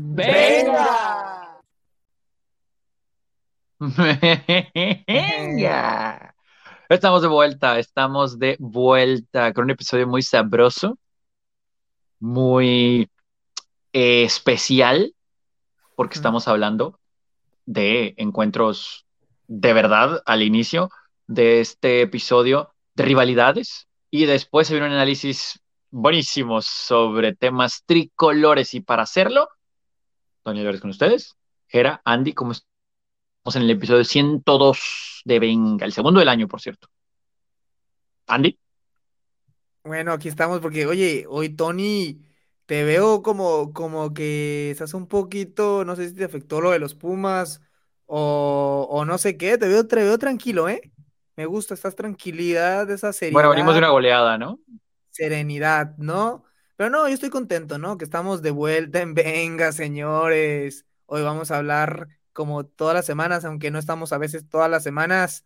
¡Venga! Venga. Estamos de vuelta, estamos de vuelta con un episodio muy sabroso, muy eh, especial, porque estamos hablando de encuentros de verdad al inicio de este episodio de rivalidades y después se viene un análisis buenísimo sobre temas tricolores y para hacerlo, Tony Álvarez con ustedes, Gera, Andy, ¿cómo estamos en el episodio 102 de Venga, el segundo del año, por cierto. Andy. Bueno, aquí estamos porque, oye, hoy Tony, te veo como, como que estás un poquito, no sé si te afectó lo de los Pumas o, o no sé qué, te veo, te veo tranquilo, ¿eh? Me gusta, estás tranquilidad, esa seriedad. Bueno, venimos de una goleada, ¿no? Serenidad, ¿no? Pero no, yo estoy contento, ¿no? Que estamos de vuelta en Venga, señores. Hoy vamos a hablar como todas las semanas, aunque no estamos a veces todas las semanas,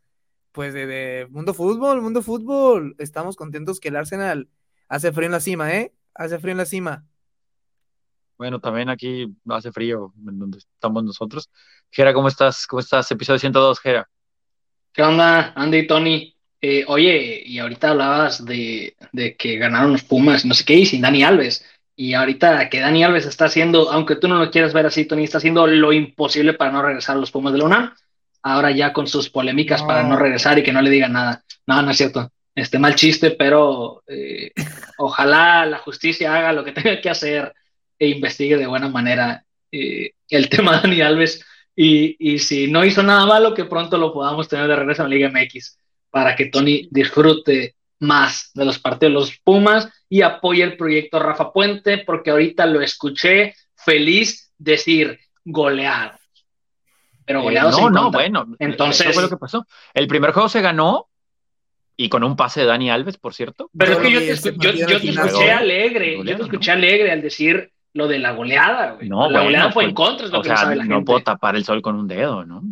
pues de, mundo fútbol, mundo fútbol. Estamos contentos que el Arsenal hace frío en la cima, ¿eh? Hace frío en la cima. Bueno, también aquí hace frío en donde estamos nosotros. Gera, ¿cómo estás? ¿Cómo estás? Episodio 102, Gera. ¿Qué onda, Andy y Tony? Eh, oye, y ahorita hablabas de, de, que ganaron los Pumas, no sé qué, y sin Dani Alves. Y ahorita que Dani Alves está haciendo, aunque tú no lo quieras ver así, Tony, está haciendo lo imposible para no regresar a los Pumas de la UNAM. Ahora ya con sus polémicas para no regresar y que no le digan nada. No, no es cierto. Este mal chiste, pero eh, ojalá la justicia haga lo que tenga que hacer e investigue de buena manera eh, el tema de Dani Alves. Y, y, si no hizo nada malo, que pronto lo podamos tener de regreso en la Liga MX para que Tony disfrute más de los partidos de los Pumas y apoye el proyecto Rafa Puente, porque ahorita lo escuché feliz decir goleado. Pero goleado eh, No, no, bueno. Entonces. Eso fue lo que pasó. El primer juego se ganó y con un pase de Dani Alves, por cierto. Pero es que yo te, escu yo, yo te escuché alegre, yo te escuché alegre al decir lo de la goleada, güey. No, la bueno, goleada fue pues, en contra, es lo o que sea, no sabe la no gente. puedo tapar el sol con un dedo, ¿no?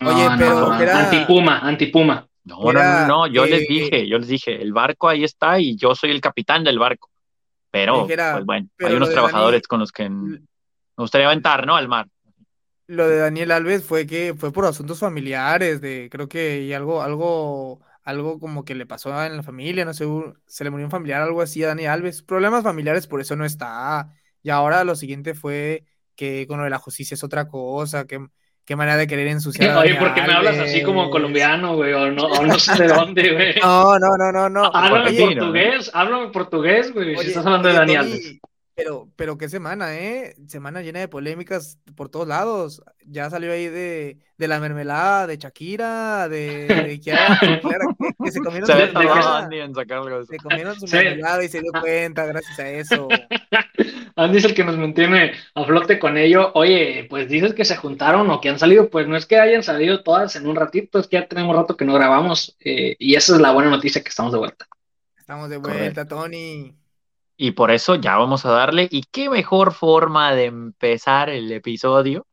Oye, No, pero no, era- Antipuma, antipuma. No, no, Era, no, no, yo les eh, dije, yo les dije, el barco ahí está y yo soy el capitán del barco. Pero, Dijera, pues bueno, pero hay unos trabajadores con los que me gustaría aventar, ¿no? Al mar. Lo de Daniel Alves fue que fue por asuntos familiares, de creo que y algo, algo, algo como que le pasó en la familia, no sé, se le murió un familiar, algo así a Daniel Alves. Problemas familiares, por eso no está. Y ahora lo siguiente fue que con lo de la justicia es otra cosa, que qué manera de querer ensuciar a Oye, ¿por qué me hablas así como colombiano, güey? O no, o no sé de dónde, güey. No, no, no, no, no. Háblame Oye, portugués, háblame portugués, güey. Si estás hablando de oye, Dani Tony, Alves. Pero, pero qué semana, ¿eh? Semana llena de polémicas por todos lados. Ya salió ahí de, de la mermelada, de Shakira, de, de Kiara, Kiara, que, que se comieron Se su mermelada. Andy en sacar algo de eso. Se comieron su Sí. mermelada y se dio cuenta gracias a eso. Andy es el que nos mantiene a flote con ello. Oye, pues dices que se juntaron o que han salido, pues no es que hayan salido todas en un ratito, es que ya tenemos rato que no grabamos eh, y esa es la buena noticia que estamos de vuelta. Estamos de vuelta, Tony. Y por eso ya vamos a darle. ¿Y qué mejor forma de empezar el episodio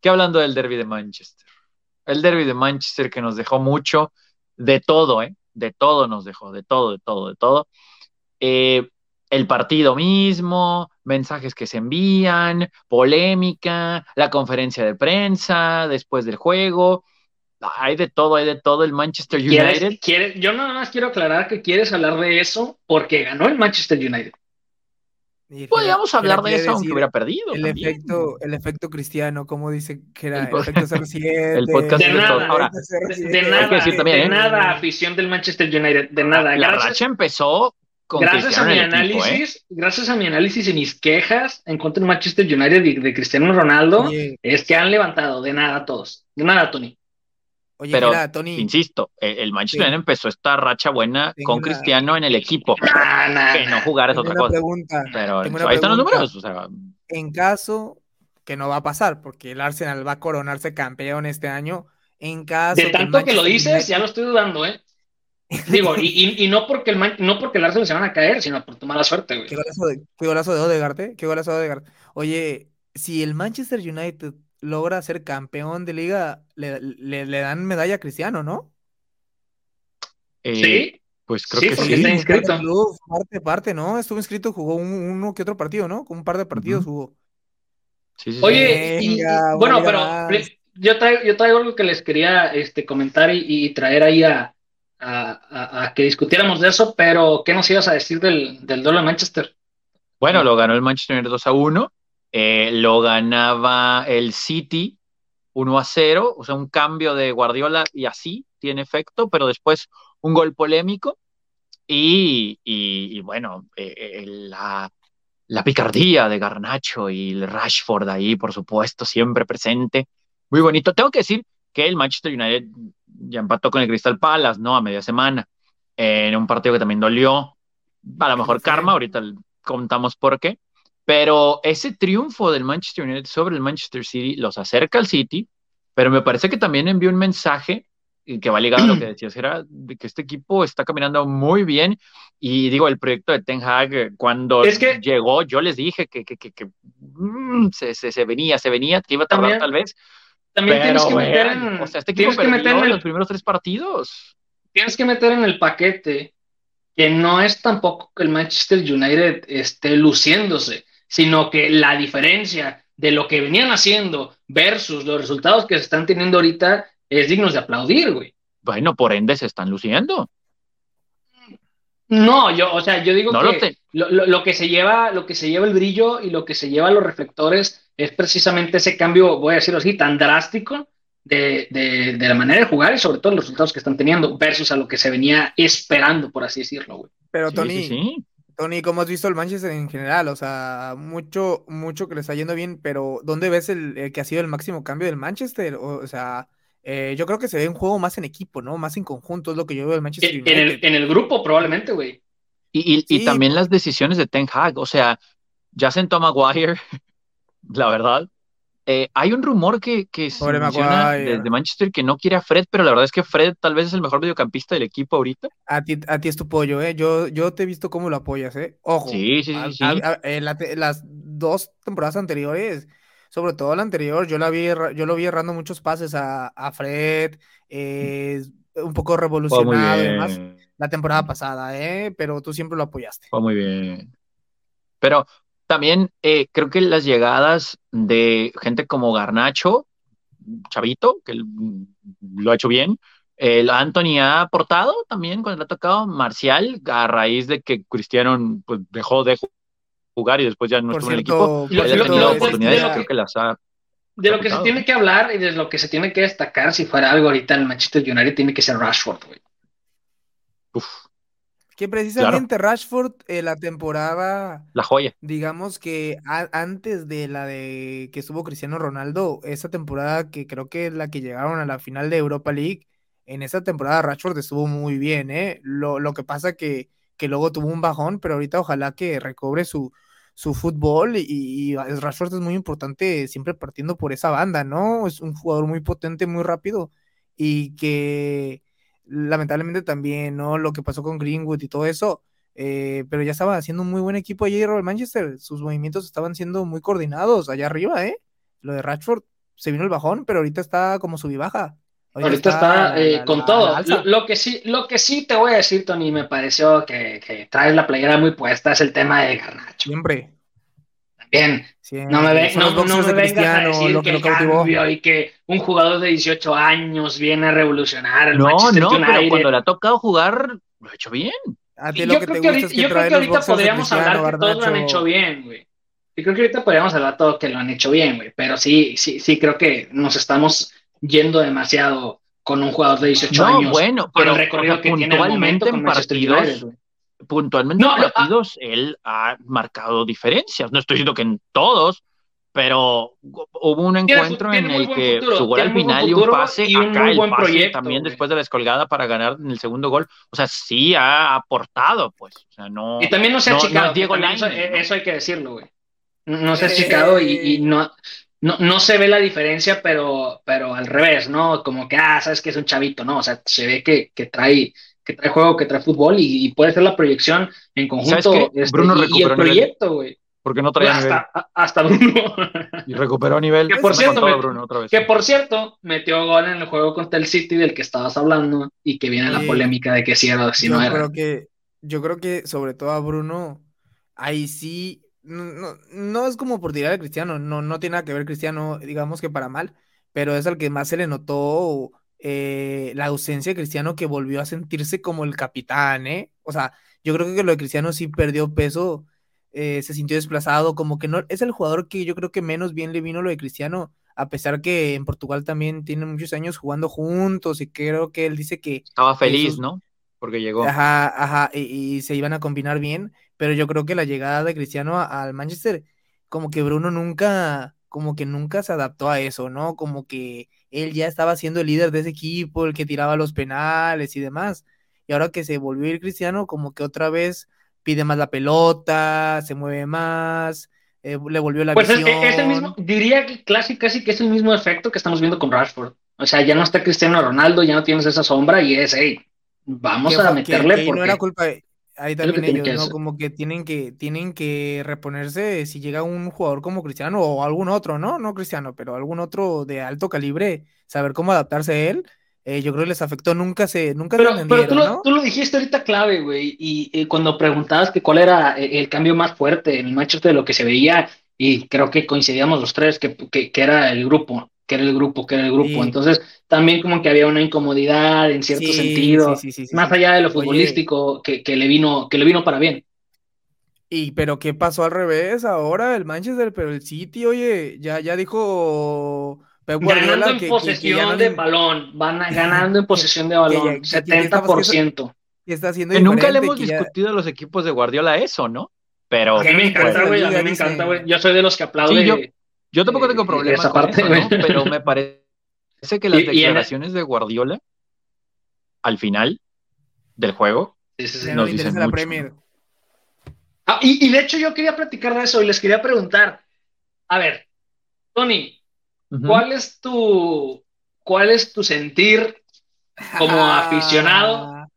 que hablando del derby de Manchester? El derby de Manchester que nos dejó mucho de todo, ¿eh? De todo nos dejó, de todo, de todo, de todo. Eh, el partido mismo, mensajes que se envían, polémica, la conferencia de prensa después del juego. Hay de todo, hay de todo. El Manchester ¿Quieres, United. quieres- yo nada más quiero aclarar que quieres hablar de eso porque ganó el Manchester United. Podríamos hablar de eso aunque hubiera perdido. El también. efecto, el efecto cristiano, como dice que era El el, efecto 07. el podcast De de todo. nada. Ahora, De, de De nada, que decir también, de ¿eh? nada, afición del Manchester United, de nada. la Gracias, racha empezó con gracias a mi equipo, ¿eh? análisis, gracias a mi análisis y mis quejas en contra del Manchester United y de Cristiano Ronaldo, es que han levantado de nada todos. De nada, Tony. Oye, Pero, Jera, Tony. Insisto, el el Manchester Sí. United empezó esta racha buena Tengo con una- Cristiano en el equipo. Nah, nah, Que no jugar es otra una cosa. pregunta. Pero ahí están los números. O sea, En caso que no va a pasar, porque el Arsenal va a coronarse campeón este año, en caso De tanto que lo dices, ya lo estoy dudando, ¿eh? Digo, y, y- y no porque el Man- no porque el Arsenal se van a caer, sino por tu mala suerte, güey. Qué golazo de, qué golazo de Odegaard, ¿eh? Qué golazo de Odegaard. Oye, si el Manchester United logra ser campeón de liga, le, le- le dan medalla a Cristiano, ¿no? eh, ¿Sí? pues creo Sí, que porque sí. está inscrito. parte, parte, ¿no? Estuvo inscrito, jugó un- uno que otro partido, ¿no? Un par de partidos jugó. Oye, bueno, pero yo traigo, yo traigo algo que les quería este, comentar y, traer ahí a, a, que discutiéramos de eso, pero ¿qué nos ibas a decir del, del de Manchester? Bueno, lo ganó el Manchester United 2 a 1, eh, lo ganaba el City 1 a 0, o sea, un cambio de Guardiola y así tiene efecto, pero después un gol polémico y, y, bueno, eh, eh, la, la, picardía de Garnacho y el Rashford ahí, por supuesto, siempre presente. Muy bonito. Tengo que decir que el Manchester United ya empató con el Crystal Palace, ¿no? A media semana, en un partido que también dolió. A lo mejor karma, ahorita contamos por qué. Pero ese triunfo del Manchester United sobre el Manchester City los acerca al City, pero me parece que también envió un mensaje que va ligado a lo que decías, era de que este equipo está caminando muy bien. Y digo, el proyecto de Ten Hag, eh, cuando llegó, yo les dije que, que, que, mm, se, se, venía, se venía, que iba a tardar tal vez. También tienes que meter en, o sea, este equipo que meter en los primeros tres partidos. Tienes que meter en el paquete que no es tampoco que el Manchester United esté luciéndose, sino que la diferencia de lo que venían haciendo versus los resultados que se están teniendo ahorita es digno de aplaudir, güey. Bueno, por ende se están luciendo. No, yo, o sea, yo digo que lo, que se lleva, lo que se lleva el brillo y lo que se lleva los reflectores es precisamente ese cambio, voy a decirlo así, tan drástico de, la manera de jugar y sobre todo los resultados que están teniendo versus a lo que se venía esperando, por así decirlo, güey. Pero Tony, Tony, ¿cómo has visto el Manchester en general? O sea, mucho, mucho que le está yendo bien, pero ¿dónde ves el, que ha sido el máximo cambio del Manchester? o sea, eh, yo creo que se ve un juego más en equipo, ¿no? Más en conjunto, es lo que yo veo del Manchester United. En el, en el grupo, probablemente, güey. Y, y, también las decisiones de Ten Hag, o sea, ya sentó a Maguire, la verdad. Eh, hay un rumor que, que se menciona desde Manchester que no quiere a Fred, pero la verdad es que Fred tal vez es el mejor mediocampista del equipo ahorita. A ti, a ti es tu pollo, ¿eh? Yo, yo te he visto cómo lo apoyas, ¿eh? Ojo. Sí, sí, sí. en las dos temporadas anteriores sobre todo la anterior, yo, la vi, yo lo vi errando muchos pases a, Fred, eh, un poco revolucionado además la temporada pasada, ¿eh? pero tú siempre lo apoyaste. Fue muy bien. Pero también eh, creo que las llegadas de gente como Garnacho, Chavito, que lo ha hecho bien, el Anthony ha aportado también cuando le ha tocado Marcial, a raíz de que Cristiano pues, dejó de jugar y después ya no estuvo en el equipo. De lo que se tiene que hablar y de lo que se tiene que destacar, si fuera algo ahorita en el Manchester United, tiene que ser Rashford, güey. Que precisamente Rashford, eh, la temporada. La joya. Digamos que antes de la de que estuvo Cristiano Ronaldo, esa temporada que creo que es la que llegaron a la final de Europa League, en esa temporada Rashford estuvo muy bien, ¿eh? Lo, lo que pasa que, que luego tuvo un bajón, pero ahorita ojalá que recobre su, su fútbol y, Rashford es muy importante siempre partiendo por esa banda, ¿no? Es un jugador muy potente, muy rápido y que lamentablemente también, ¿no? Lo que pasó con Greenwood y todo eso, eh, pero ya estaba haciendo un muy buen equipo ayer el Manchester, sus movimientos estaban siendo muy coordinados allá arriba, ¿eh? Lo de Rashford se vino el bajón, pero ahorita está como subibaja. Ahorita, está, eh, con todo. Lo, que sí, lo que sí te voy a decir, Tony, me pareció que, que traes la playera muy puesta, es el tema de Garnacho. Siempre. También. No me, ve, no, no me vengas a decir lo que, que cambio y que un jugador de 18 años viene a revolucionar el no, Manchester no, pero cuando le ha tocado jugar, lo ha hecho bien. yo, creo que ahorita, yo creo que ahorita podríamos hablar que todos lo han hecho bien, güey. Yo creo que ahorita podríamos hablar todos que lo han hecho bien, güey. Pero sí, sí, sí creo que nos estamos yendo demasiado con un jugador de 18 no, años. bueno, pero el recorrido que tiene el momento en partidos, puntualmente en ah, partidos él ha marcado diferencias. No estoy diciendo que en todos, pero hubo un encuentro en el que su gol al final y un pase, y un acá el buen pase proyecto, también después de la escolgada para ganar en el segundo gol. O sea, sí ha aportado, pues. O sea, no, y también no se ha chicado. Diego eso, hay que decirlo, güey. No se ha chicado y, y no, no, no se ve la diferencia, pero, pero al revés, ¿no? Como que, ah, sabes que es un chavito, ¿no? O sea, se ve que, que trae, que trae juego, que trae fútbol y, puede ser la proyección en conjunto. Este, Bruno y, el proyecto, güey. Porque no traía hasta, nivel. Hasta Bruno. y recuperó nivel. Que por, cierto, Bruno, otra vez. que por cierto, metió gol en el juego contra el City del que estabas hablando y que viene la polémica de que si era o si no era. Creo que, yo creo que sobre todo a Bruno, ahí sí no, no es como por tirar a Cristiano, no, no tiene nada que ver Cristiano, digamos que para mal, pero es al que más se le notó eh, la ausencia de Cristiano que volvió a sentirse como el capitán, ¿eh? O sea, yo creo que lo de Cristiano sí perdió peso, eh, se sintió desplazado, como que no, es el jugador que yo creo que menos bien le vino lo de Cristiano, a pesar que en Portugal también tienen muchos años jugando juntos y creo que él dice que... Estaba feliz, ¿no? Porque llegó. Ajá, ajá, y, se iban a combinar bien, pero yo creo que la llegada de Cristiano al Manchester, como que Bruno nunca, como que nunca se adaptó a eso, ¿no? Como que él ya estaba siendo el líder de ese equipo, el que tiraba los penales y demás. Y ahora que se volvió a ir Cristiano, como que otra vez pide más la pelota, se mueve más, eh, le volvió la pues visión. Es, es, el mismo, diría que casi, casi que es el mismo efecto que estamos viendo con Rashford. O sea, ya no está Cristiano Ronaldo, ya no tienes esa sombra y es, hey, vamos a meterle que, que porque... no era culpa de, ahí también ellos, ¿no? Como que tienen que tienen que reponerse si llega un jugador como Cristiano o algún otro, ¿no? No Cristiano, pero algún otro de alto calibre, saber cómo adaptarse a él. Eh, yo creo que les afectó, nunca se, nunca pero, se pero tú, ¿no? lo, tú lo dijiste ahorita clave, güey, y, y, cuando preguntabas que cuál era el cambio más fuerte en el Manchester de lo que se veía, y creo que coincidíamos los tres, que, que, que era el grupo, que era el grupo, que era el grupo. Sí. Entonces, también como que había una incomodidad en cierto Sí, sentido, sí, sí, sí, más sí. allá de lo futbolístico, que, que, le vino, que le vino para bien. Y pero qué pasó al revés ahora el Manchester, pero el City, oye, ya ya dijo Pep Guardiola Ganando en que, posesión que ya no de balón, van a- ganando en posesión de balón, ya- que ya estamos 70%. que está haciendo Que nunca le hemos que ya- discutido a los equipos de Guardiola eso, ¿no? Pero A mí me encanta, güey, a mí me encanta, güey. Yo soy de los que aplaude. Sí, yo- yo tampoco tengo eh, problema esa con parte, eso, ¿no? güey. Pero me parece que las Y- y en- declaraciones de Guardiola al final del juego Sí, nos dicen la Premier. Ah, y, y de hecho yo quería platicar de eso y les quería preguntar, a ver, Tony. ¿cuál es tu, cuál es tu sentir como aficionado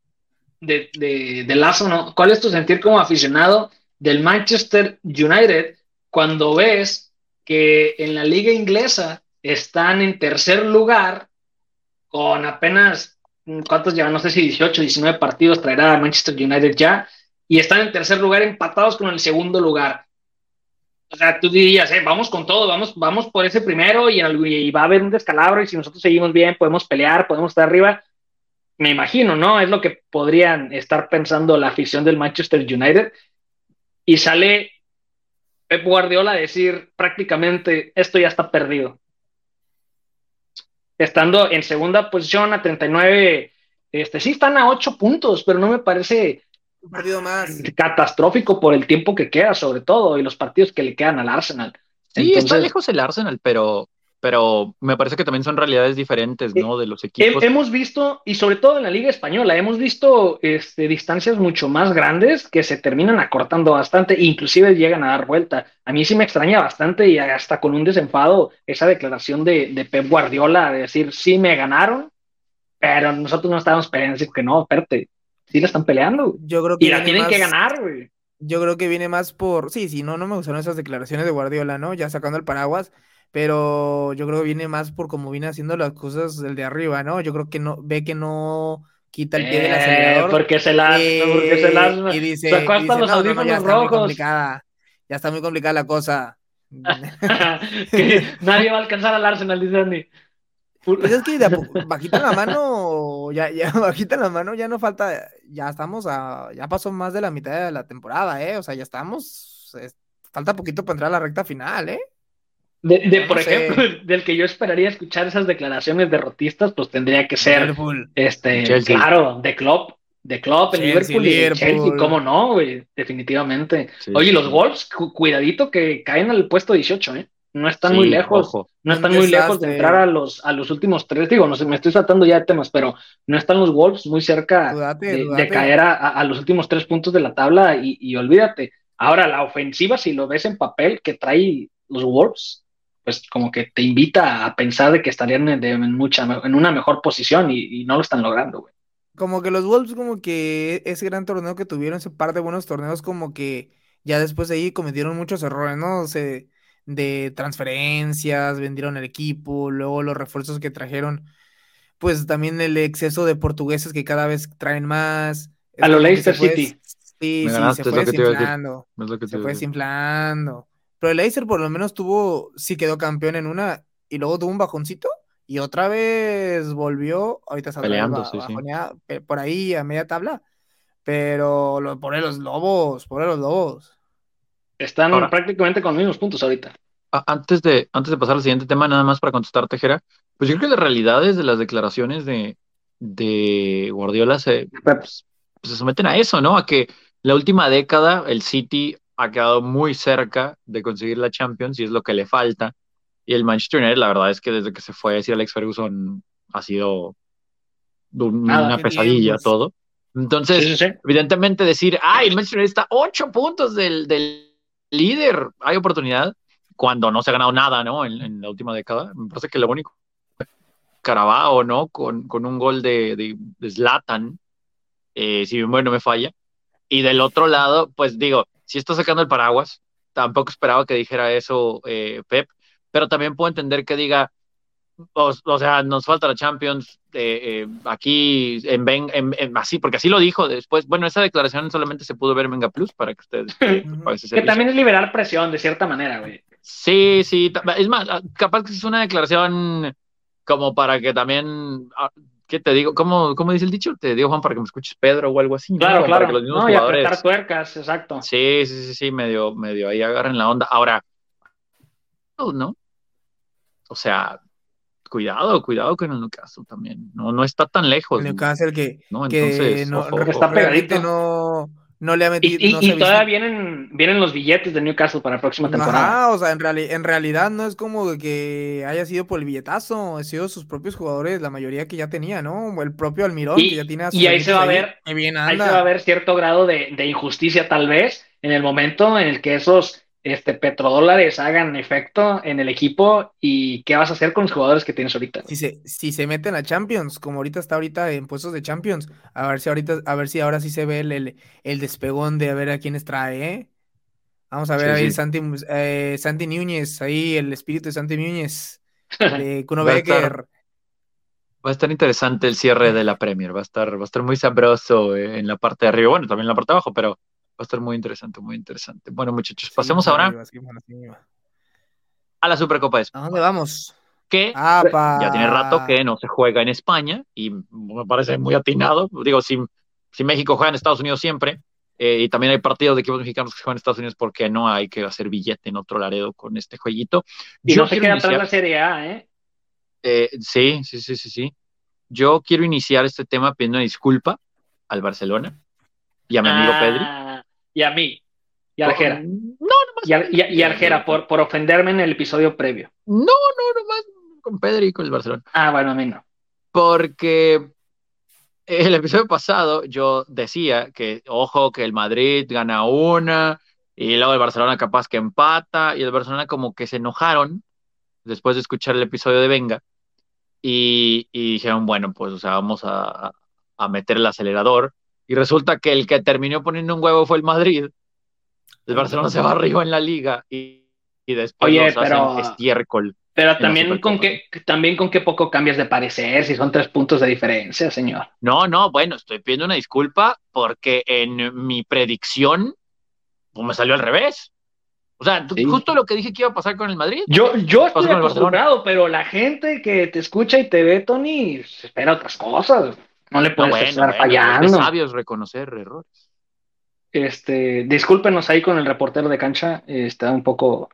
de, de, de Lazo, ¿no? ¿Cuál es tu sentir como aficionado del Manchester United cuando ves que en la liga inglesa están en tercer lugar con apenas, ¿cuántos llevan? No sé si 18, 19 partidos traerá Manchester United ya, y están en tercer lugar empatados con el segundo lugar. O sea, tú dirías, eh, vamos con todo, vamos, vamos por ese primero y, el- y va a haber un descalabro y si nosotros seguimos bien, podemos pelear, podemos estar arriba. Me imagino, ¿no? Es lo que podrían estar pensando la afición del Manchester United. Y sale Pep Guardiola a decir prácticamente, esto ya está perdido. Estando en segunda posición a 39, este, sí están a 8 puntos, pero no me parece Un partido más. catastrófico por el tiempo que queda, sobre todo, y los partidos que le quedan al Arsenal. Sí, está lejos el Arsenal, pero, pero me parece que también son realidades diferentes, ¿no? De los equipos. hemos visto, y sobre todo en la Liga Española, hemos visto este, distancias mucho más grandes que se terminan acortando bastante, e inclusive llegan a dar vuelta. A mí sí me extraña bastante y hasta con un desenfado esa declaración de, de Pep Guardiola de decir, sí me ganaron, pero nosotros no estábamos peleando, así que no, espérate, sí la están peleando Yo creo que y la tienen que ganar, güey. Yo creo que viene más por. Sí, sí, no, no me gustaron esas declaraciones de Guardiola, ¿no? Ya sacando el paraguas. Pero yo creo que viene más por cómo viene haciendo las cosas el de arriba, ¿no? Yo creo que no, ve que no quita el pie del Eh, acelerador. porque se la, eh, porque se la, y dice, sacó hasta dice, los "No, no, no, ya está muy rojos. complicada. Ya está muy complicada la cosa. que nadie va a alcanzar al Arsenal, dice Andy. Pues es que de bajita la mano, ya, ya, bajita la mano, ya no falta, ya estamos a, ya pasó más de la mitad de la temporada, ¿eh? O sea, ya estamos, es- falta poquito para entrar a la recta final, ¿eh? De, de, No por sé. ejemplo, del que yo esperaría escuchar esas declaraciones derrotistas, pues tendría que ser, Liverpool. este, Chelsea. claro, de Klopp, de Klopp, el Chelsea, Liverpool y el Chelsea, Liverpool. cómo no, güey, definitivamente. Sí, Oye, sí, los. Wolves, cu- cuidadito que caen al puesto 18, ¿eh? No están Sí, muy lejos. ojo. No están muy lejos de entrar a los, a los últimos tres. Digo, no sé, me estoy saltando ya de temas, pero no están los Wolves muy cerca Dudate, de, de dudate. caer a, a- a los últimos tres puntos de la tabla y, y olvídate. Ahora, la ofensiva, si lo ves en papel que trae los Wolves, pues como que te invita a pensar de que estarían en, de- en mucha, en una mejor posición y, y no lo están logrando, güey. Como que los Wolves, como que ese gran torneo que tuvieron, ese par de buenos torneos, como que ya después de ahí cometieron muchos errores, ¿no? Se, de transferencias, vendieron el equipo, luego los refuerzos que trajeron, pues también el exceso de portugueses que cada vez traen más. A lo Leicester City. Sí, sí, se fue desinflando. Se fue desinflando. Pero el Acer por lo menos tuvo, sí quedó campeón en una y luego tuvo un bajoncito y otra vez volvió, ahorita está Peleando, sí, por ahí a media tabla. Pero lo, por los lobos, por los lobos. Están Ahora- prácticamente con los mismos puntos ahorita. A- Antes de, antes de pasar al siguiente tema, nada más para contestar, Tejera, pues yo creo que las realidades de las declaraciones de, de Guardiola se, pues, se someten a eso, ¿no? A que la última década el City ha quedado muy cerca de conseguir la Champions y es lo que le falta. Y el Manchester United, la verdad es que desde que se fue Sir Alex Ferguson ha sido un- Nada, una qué pesadilla tiempos. todo. Entonces, Sí, sí, sí. evidentemente decir, ay, el Manchester United está ocho puntos del, del líder, hay oportunidad, cuando no se ha ganado nada, ¿no? En, en la última década. Me parece que lo único, Carabao, ¿no? Con, con un gol de, de, de Zlatan, eh, si bien bueno me falla. Y del otro lado, pues digo, si está sacando el paraguas, tampoco esperaba que dijera eso eh, Pep, pero también puedo entender que diga, o, o sea, nos falta la Champions eh, eh, aquí en, Ben- en- en- así, porque así lo dijo después. Bueno, esa declaración solamente se pudo ver en Venga Plus para que ustedes Que también es liberar presión, de cierta manera, güey. Sí, sí, es más, ah, capaz que es una declaración como para que también, ah, ¿qué te digo? ¿Cómo, cómo dice el dicho? Te digo, Juan, para que me escuches Pedro o algo así, ¿no? Claro, Como para claro. que los mismos No, y jugadores- apretar tuercas, exacto. Sí, sí, sí, sí, medio, medio ahí agarren la onda. Ahora, ¿no? O sea, cuidado, cuidado con el Newcastle también. No, no está tan lejos. El Newcastle que, ¿no? que Entonces, no, ojo, re- ojo. Está realmente pegadito. no, no le ha Y, metido. y- no todavía vienen, vienen los billetes de Newcastle para la próxima temporada. Ajá, o sea, en, reali- en realidad no es como que haya sido por el billetazo, han sido sus propios jugadores, la mayoría que ya tenía, ¿no? El propio Almirón, Y- que ya tiene a y ahí se va a ver- bien Ahí se va a ver cierto grado de, de injusticia, tal vez, en el momento en el que esos este, petrodólares hagan efecto en el equipo y qué vas a hacer con los jugadores que tienes ahorita. Si se, si se meten a Champions, como ahorita está ahorita en puestos de Champions, a ver si ahorita, a ver si ahora sí se ve el, el, el despegón de a ver a quiénes trae, ¿eh? Vamos a ver Sí, ahí sí. Santi, eh, Santi Núñez, ahí el espíritu de Santi Núñez, de Kuno Va a estar- Becker. Va a estar interesante el cierre de la Premier, va a estar, va a estar muy sabroso eh, en la parte de arriba, bueno, también en la parte de abajo, pero a estar muy interesante, muy interesante. Bueno, muchachos, pasemos ahora arriba, sí, bueno, sí. a la Supercopa de España, ¿A dónde vamos? que ¡Apa! ya tiene rato que no se juega en España y me parece muy atinado. Digo, si, si México juega en Estados Unidos siempre, eh, y también hay partidos de equipos mexicanos que juegan en Estados Unidos, ¿por qué no hay que hacer billete en otro Laredo con este jueguito? Y Yo no se queda atrás iniciar- la Serie A, ¿eh? Eh, sí, sí, sí, sí, sí. Yo quiero iniciar este tema pidiendo una disculpa al Barcelona y a mi amigo Pedri. Y a mí. Y a Arjera. No, nomás. Y a, y a- y a Arjera, por, por ofenderme en el episodio previo. No, no, nomás con Pedri y con el Barcelona. Ah, bueno, a mí no. Porque el episodio pasado yo decía que, ojo, que el Madrid gana una y luego el Barcelona capaz que empata y el Barcelona como que se enojaron después de escuchar el episodio de Venga y, y dijeron, bueno, pues, o sea, vamos a, a meter el acelerador y resulta que el que terminó poniendo un huevo fue el Madrid. El Barcelona se va arriba en la liga y, y después Oye, los hacen pero- estiércol. Pero también con, qué, también con qué poco cambias de parecer, si son tres puntos de diferencia, señor. No, no, bueno, estoy pidiendo una disculpa porque en mi predicción pues me salió al revés. O sea, Sí. justo lo que dije que iba a pasar con el Madrid. Yo, yo estoy acostumbrado, pero la gente que te escucha y te ve, Tony, espera otras cosas. No le No, puedes bueno, estar bueno, fallando. es sabio es reconocer errores. Este, discúlpenos ahí con el reportero de cancha, está un poco,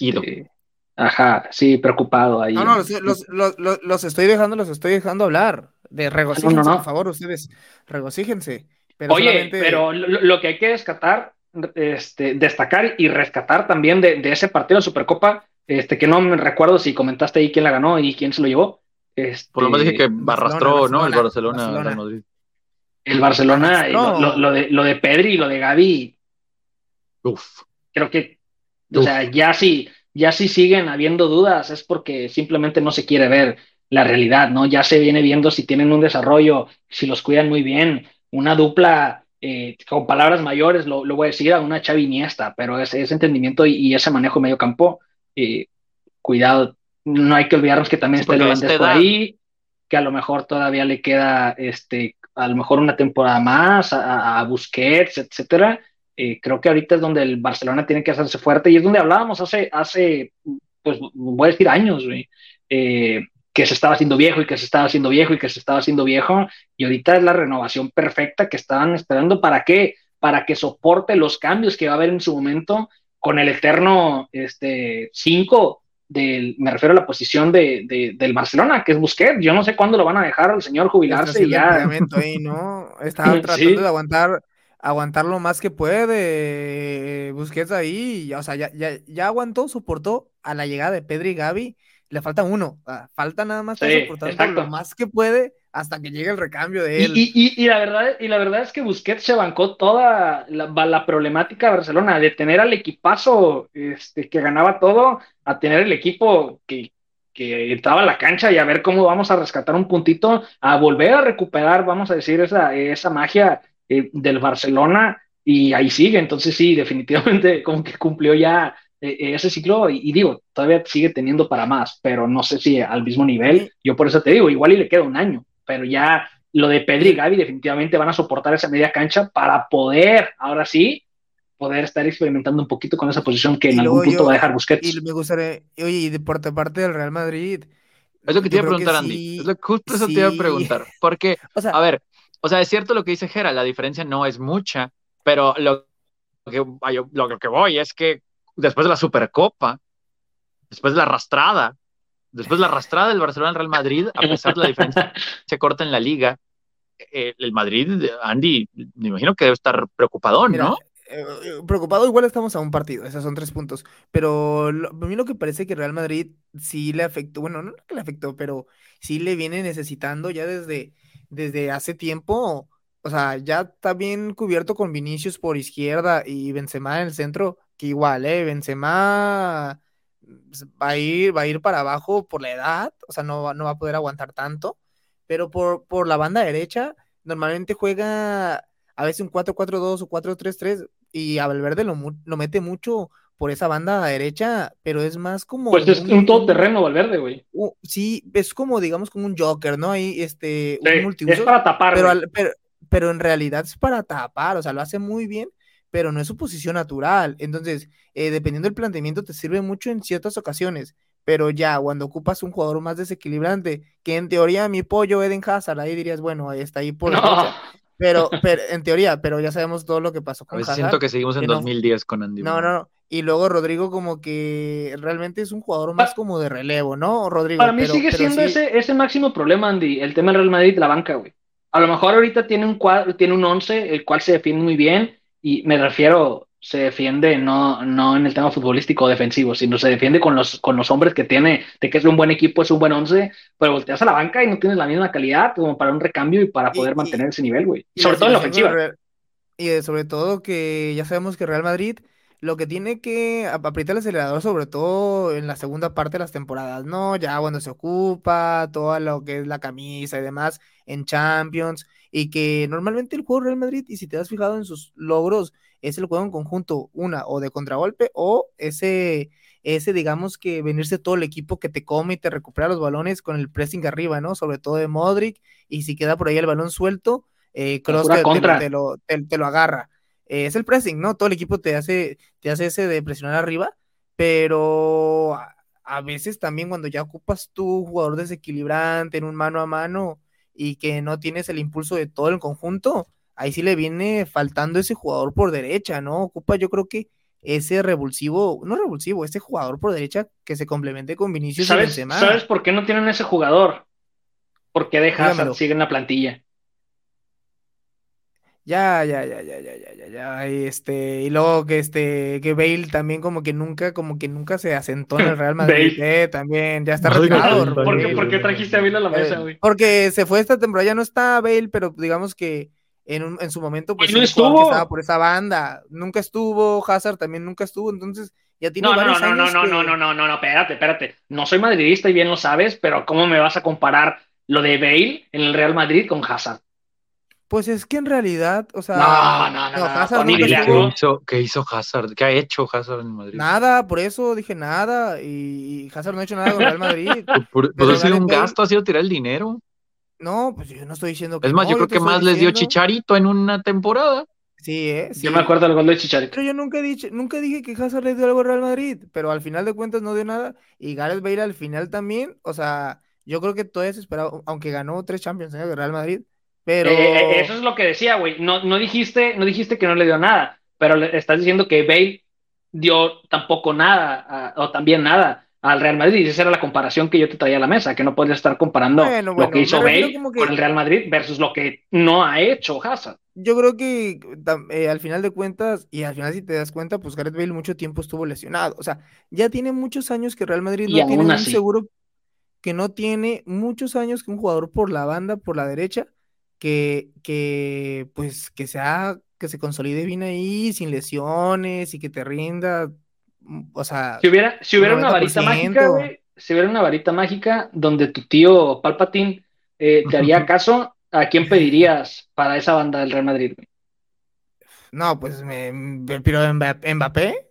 Ido. este, ajá, sí, preocupado ahí. No, no, los, los, los, los- los estoy dejando, los estoy dejando hablar. De regocíjense, No, no, no. por favor, ustedes. Regocíjense. Pero Oye, solamente- pero lo, lo que hay que rescatar, este, destacar y rescatar también de, de ese partido de Supercopa, este, que no me recuerdo si comentaste ahí quién la ganó y quién se lo llevó. Este, Por lo menos dije que Barcelona, arrastró, ¿no? El Barcelona, Barcelona, Barcelona. Madrid. el Barcelona, y lo, de, lo de Pedri y lo de Gaby, Uf. creo que, o Uf. sea, ya si, ya si siguen habiendo dudas es porque simplemente no se quiere ver la realidad, ¿no? Ya se viene viendo si tienen un desarrollo, si los cuidan muy bien, una dupla, eh, con palabras mayores, lo, lo voy a decir, a una Xavi Iniesta, pero ese, ese entendimiento y, y ese manejo medio campo, eh, cuidado, no hay que olvidarnos que también está el holandés por ahí, que a lo mejor todavía le queda este a lo mejor una temporada más, a, a Busquets, etcétera. Eh, creo que ahorita es donde el Barcelona tiene que hacerse fuerte y es donde hablábamos hace, hace pues voy a decir años, eh, que se estaba haciendo viejo y que se estaba haciendo viejo y que se estaba haciendo viejo y ahorita es la renovación perfecta que estaban esperando. Para qué, para que soporte los cambios que va a haber en su momento con el eterno este 5 del, me refiero a la posición de, del Barcelona, que es Busquets. Yo no sé cuándo lo van a dejar al señor jubilarse y ya. Ahí, ¿no? Estaba tratando de aguantar, aguantar lo más que puede. Busquets ahí, o sea, ya, ya, ya aguantó, soportó a la llegada de Pedri y Gaby. Le falta uno, falta nada más soportar lo más que puede hasta que llegue el recambio de él. Y, la, verdad, y la verdad es que Busquets se bancó toda la, problemática de Barcelona, de tener al equipazo este, que ganaba todo, a tener el equipo que, que entraba a la cancha y a ver cómo vamos a rescatar un puntito, a volver a recuperar, vamos a decir, esa, esa magia eh, del Barcelona y ahí sigue. Entonces sí, definitivamente como que cumplió ya ese ciclo y, digo, todavía sigue teniendo para más, pero no sé si al mismo nivel. Yo por eso te digo, igual y le queda un año, pero ya lo de Pedri y Gaby definitivamente van a soportar esa media cancha para poder, ahora sí, poder estar experimentando un poquito con esa posición que en algún punto va a dejar Busquets. Y me gustaría, oye, y de parte, parte del Real Madrid. Es lo que te iba a preguntar, Andy. es lo, justo eso te iba a preguntar. Porque, a ver, o sea, es cierto lo que dice Gera, la diferencia no es mucha, pero lo que, lo que voy es que después de la Supercopa, después de la arrastrada, después de la arrastrada del Barcelona al Real Madrid, a pesar de la diferencia se corta en la liga, eh, el Madrid, Andy, me imagino que debe estar preocupado, ¿no? Eh, eh, preocupado, igual estamos a un partido, esos son tres puntos. Pero a mí lo que parece que Real Madrid sí le afectó, bueno, no que le afectó, pero sí le viene necesitando ya desde, desde hace tiempo. O sea, ya está bien cubierto con Vinicius por izquierda y Benzema en el centro, que igual, ¿eh? Benzema pues, va a ir, va a ir para abajo por la edad, o sea, no, no va a poder aguantar tanto, pero por, por la banda derecha, normalmente juega a veces un 4-4-2 o 4-3-3 y a Valverde lo, lo mete mucho por esa banda derecha, pero es más como. Pues es un, todoterreno Valverde, güey. sí, es como, digamos, como un Joker, ¿no? Ahí, este, un Es para tapar. Pero, pero, pero, en realidad es para tapar, o sea, lo hace muy bien, pero no es su posición natural. Entonces, eh, dependiendo del planteamiento, te sirve mucho en ciertas ocasiones. Pero ya, cuando ocupas un jugador más desequilibrante, que en teoría mi pollo Eden Hazard, ahí dirías, bueno, ahí está ahí por no. Pero, pero, en teoría, pero ya sabemos todo lo que pasó con Hazard. Siento que seguimos en 2010 con Andy. No, no, no. Y luego Rodrigo como que realmente es un jugador más como de relevo, ¿no? Rodrigo. Para mí sigue siendo ese, ese máximo problema, Andy, el tema del Real Madrid, la banca, güey. A lo mejor ahorita tiene un cuadro, tiene un 11, el cual se define muy bien, y me refiero, se defiende no, no en el tema futbolístico o defensivo, sino se defiende con los, con los hombres que tiene, de que es un buen equipo, es un buen once, pero volteas a la banca y no tienes la misma calidad como para un recambio y para poder mantener ese nivel, güey. Sobre todo en la ofensiva. Y sobre todo que ya sabemos que Real Madrid lo que tiene que apretar el acelerador, sobre todo en la segunda parte de las temporadas, ¿no? Ya cuando se ocupa, todo lo que es la camisa y demás en Champions, y que normalmente el juego Real Madrid, y si te has fijado en sus logros, es el juego en conjunto, una, o de contragolpe, o ese, ese, digamos que venirse todo el equipo que te come y te recupera los balones con el pressing arriba, ¿no? Sobre todo de Modric, y si queda por ahí el balón suelto, eh, Cross te, lo, te, lo agarra. Eh, es el pressing, ¿no? Todo el equipo te hace, te hace ese de presionar arriba, pero a, a veces también cuando ya ocupas tu jugador desequilibrante en un mano a mano, y que no tienes el impulso de todo el conjunto, ahí sí le viene faltando ese jugador por derecha, ¿no? Ocupa yo creo que ese revulsivo, no revulsivo, ese jugador por derecha que se complemente con Vinicius ¿Sabes, y Benzema. ¿Sabes por qué no tienen ese jugador? Porque deja sigue en la plantilla. Ya, ya, ya, ya, ya, ya, ya, ya, este, y luego que este, que Bale también como que nunca, como que nunca se asentó en el Real Madrid, eh, también, ya está retirado. ¿Por qué, trajiste a Bale a la mesa, eh, güey? porque se fue esta temporada, ya no está Bale, pero digamos que en, un, en su momento, pues, no estuvo. estaba por esa banda, nunca estuvo, Hazard también nunca estuvo, entonces ya tiene no, varios no, no, años no, no, no, no, no, no, espérate, espérate, no soy madridista y bien lo sabes, pero ¿cómo me vas a comparar lo de Bale en el Real Madrid con Hazard? Pues es que en realidad, o sea. No, no, no. Hazard ¿Qué, hizo, ¿Qué hizo Hazard? ¿Qué ha hecho Hazard en Madrid? Nada, por eso dije nada. Y Hazard no ha hecho nada con Real Madrid. pues ha sido un gasto, ha sido tirar el dinero. No, pues yo no estoy diciendo que Es más, no, yo creo que más les dio Chicharito en una temporada. Sí, ¿eh? Sí. Yo me acuerdo del gol de Chicharito. Pero yo nunca, he dicho, nunca dije que Hazard le dio algo al Real Madrid, pero al final de cuentas no dio nada. Y Gareth Bale al final también, o sea, yo creo que todavía se esperaba, aunque ganó tres Champions en el Real Madrid, pero... Eh, eh, eso es lo que decía, güey. No, no, dijiste, no dijiste que no le dio nada, pero le estás diciendo que Bale dio tampoco nada, a- o también nada al Real Madrid. Y esa era la comparación que yo te traía a la mesa, que no puedes estar comparando Bueno, lo que hizo Bale que- con el Real Madrid versus lo que no ha hecho Hazard. Yo creo que eh, al final de cuentas, y al final si te das cuenta, pues Gareth Bale mucho tiempo estuvo lesionado. O sea, ya tiene muchos años que Real Madrid Y no tiene aún un seguro, que no tiene muchos años que un jugador por la banda, por la derecha, que, que pues que sea, que se consolide bien ahí, sin lesiones y que te rinda. mm, O sea, Si hubiera, si hubiera una varita 90%. mágica, güey, si hubiera una varita mágica donde tu tío Palpatine eh, te haría caso, ¿a quién pedirías para esa banda del Real Madrid? güey? no, pues me, me- Mba- Mbappé,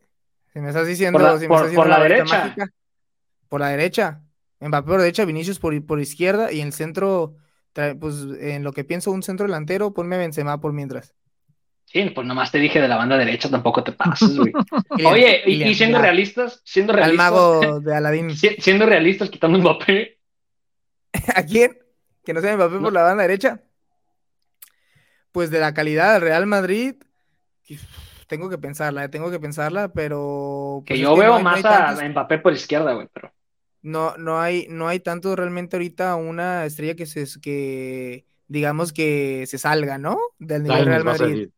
si me estás diciendo, Por la- si me por- estás diciendo por la varita derecha. mágica, por la derecha. Mbappé por derecha, Vinicius por, por izquierda y en el centro, trae- pues en lo que pienso un centro delantero, ponme a Benzema por mientras. Sí, pues nomás te dije de la banda derecha, tampoco te pases, güey. Oye, y, siendo realistas, siendo Al realistas, mago de Aladín. si- siendo realistas, quitando Mbappé, ¿A quién? Que no sea Mbappé No. por la banda derecha. Pues de la calidad del Real Madrid, tengo que pensarla, eh, tengo que pensarla, pero que pues, es yo veo hay- no hay más a tantos- Mbappé por izquierda, güey, pero No, no hay, no hay tanto realmente ahorita una estrella que se que digamos que se salga, ¿no? Del nivel Real Madrid.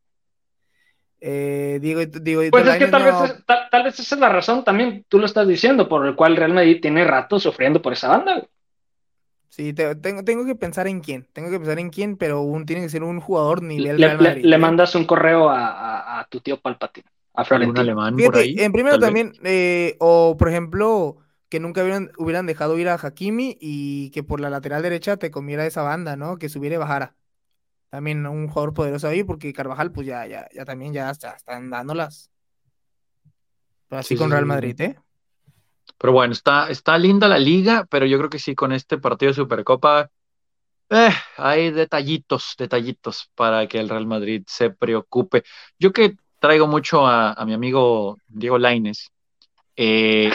Eh, digo, digo, Pues es que tal vez, no- tal, tal vez esa es la razón también, tú lo estás diciendo, por el cual Real Madrid tiene rato sufriendo por esa banda. sí, te- tengo, tengo que pensar en quién, tengo que pensar en quién, pero un, tiene que ser un jugador nivel Le, Real Madrid. le ¿eh? mandas un correo a, a- a tu tío Palpatine, a ¿Algún Florentino. alemán por ahí? en primero también, eh, o por ejemplo, que nunca hubieran, hubieran dejado ir a Hakimi y que por la lateral derecha te comiera esa banda, ¿no? Que subiera y bajara. También un jugador poderoso ahí, porque Carvajal, pues ya, ya, ya también ya, está- están dándolas. Pero así Sí, con Real. Madrid, ¿eh? Pero bueno, está, está linda la liga, pero yo creo que sí, con este partido de Supercopa, eh, hay detallitos, detallitos para que el Real Madrid se preocupe. Yo que traigo mucho a, a mi amigo Diego Lainez, eh,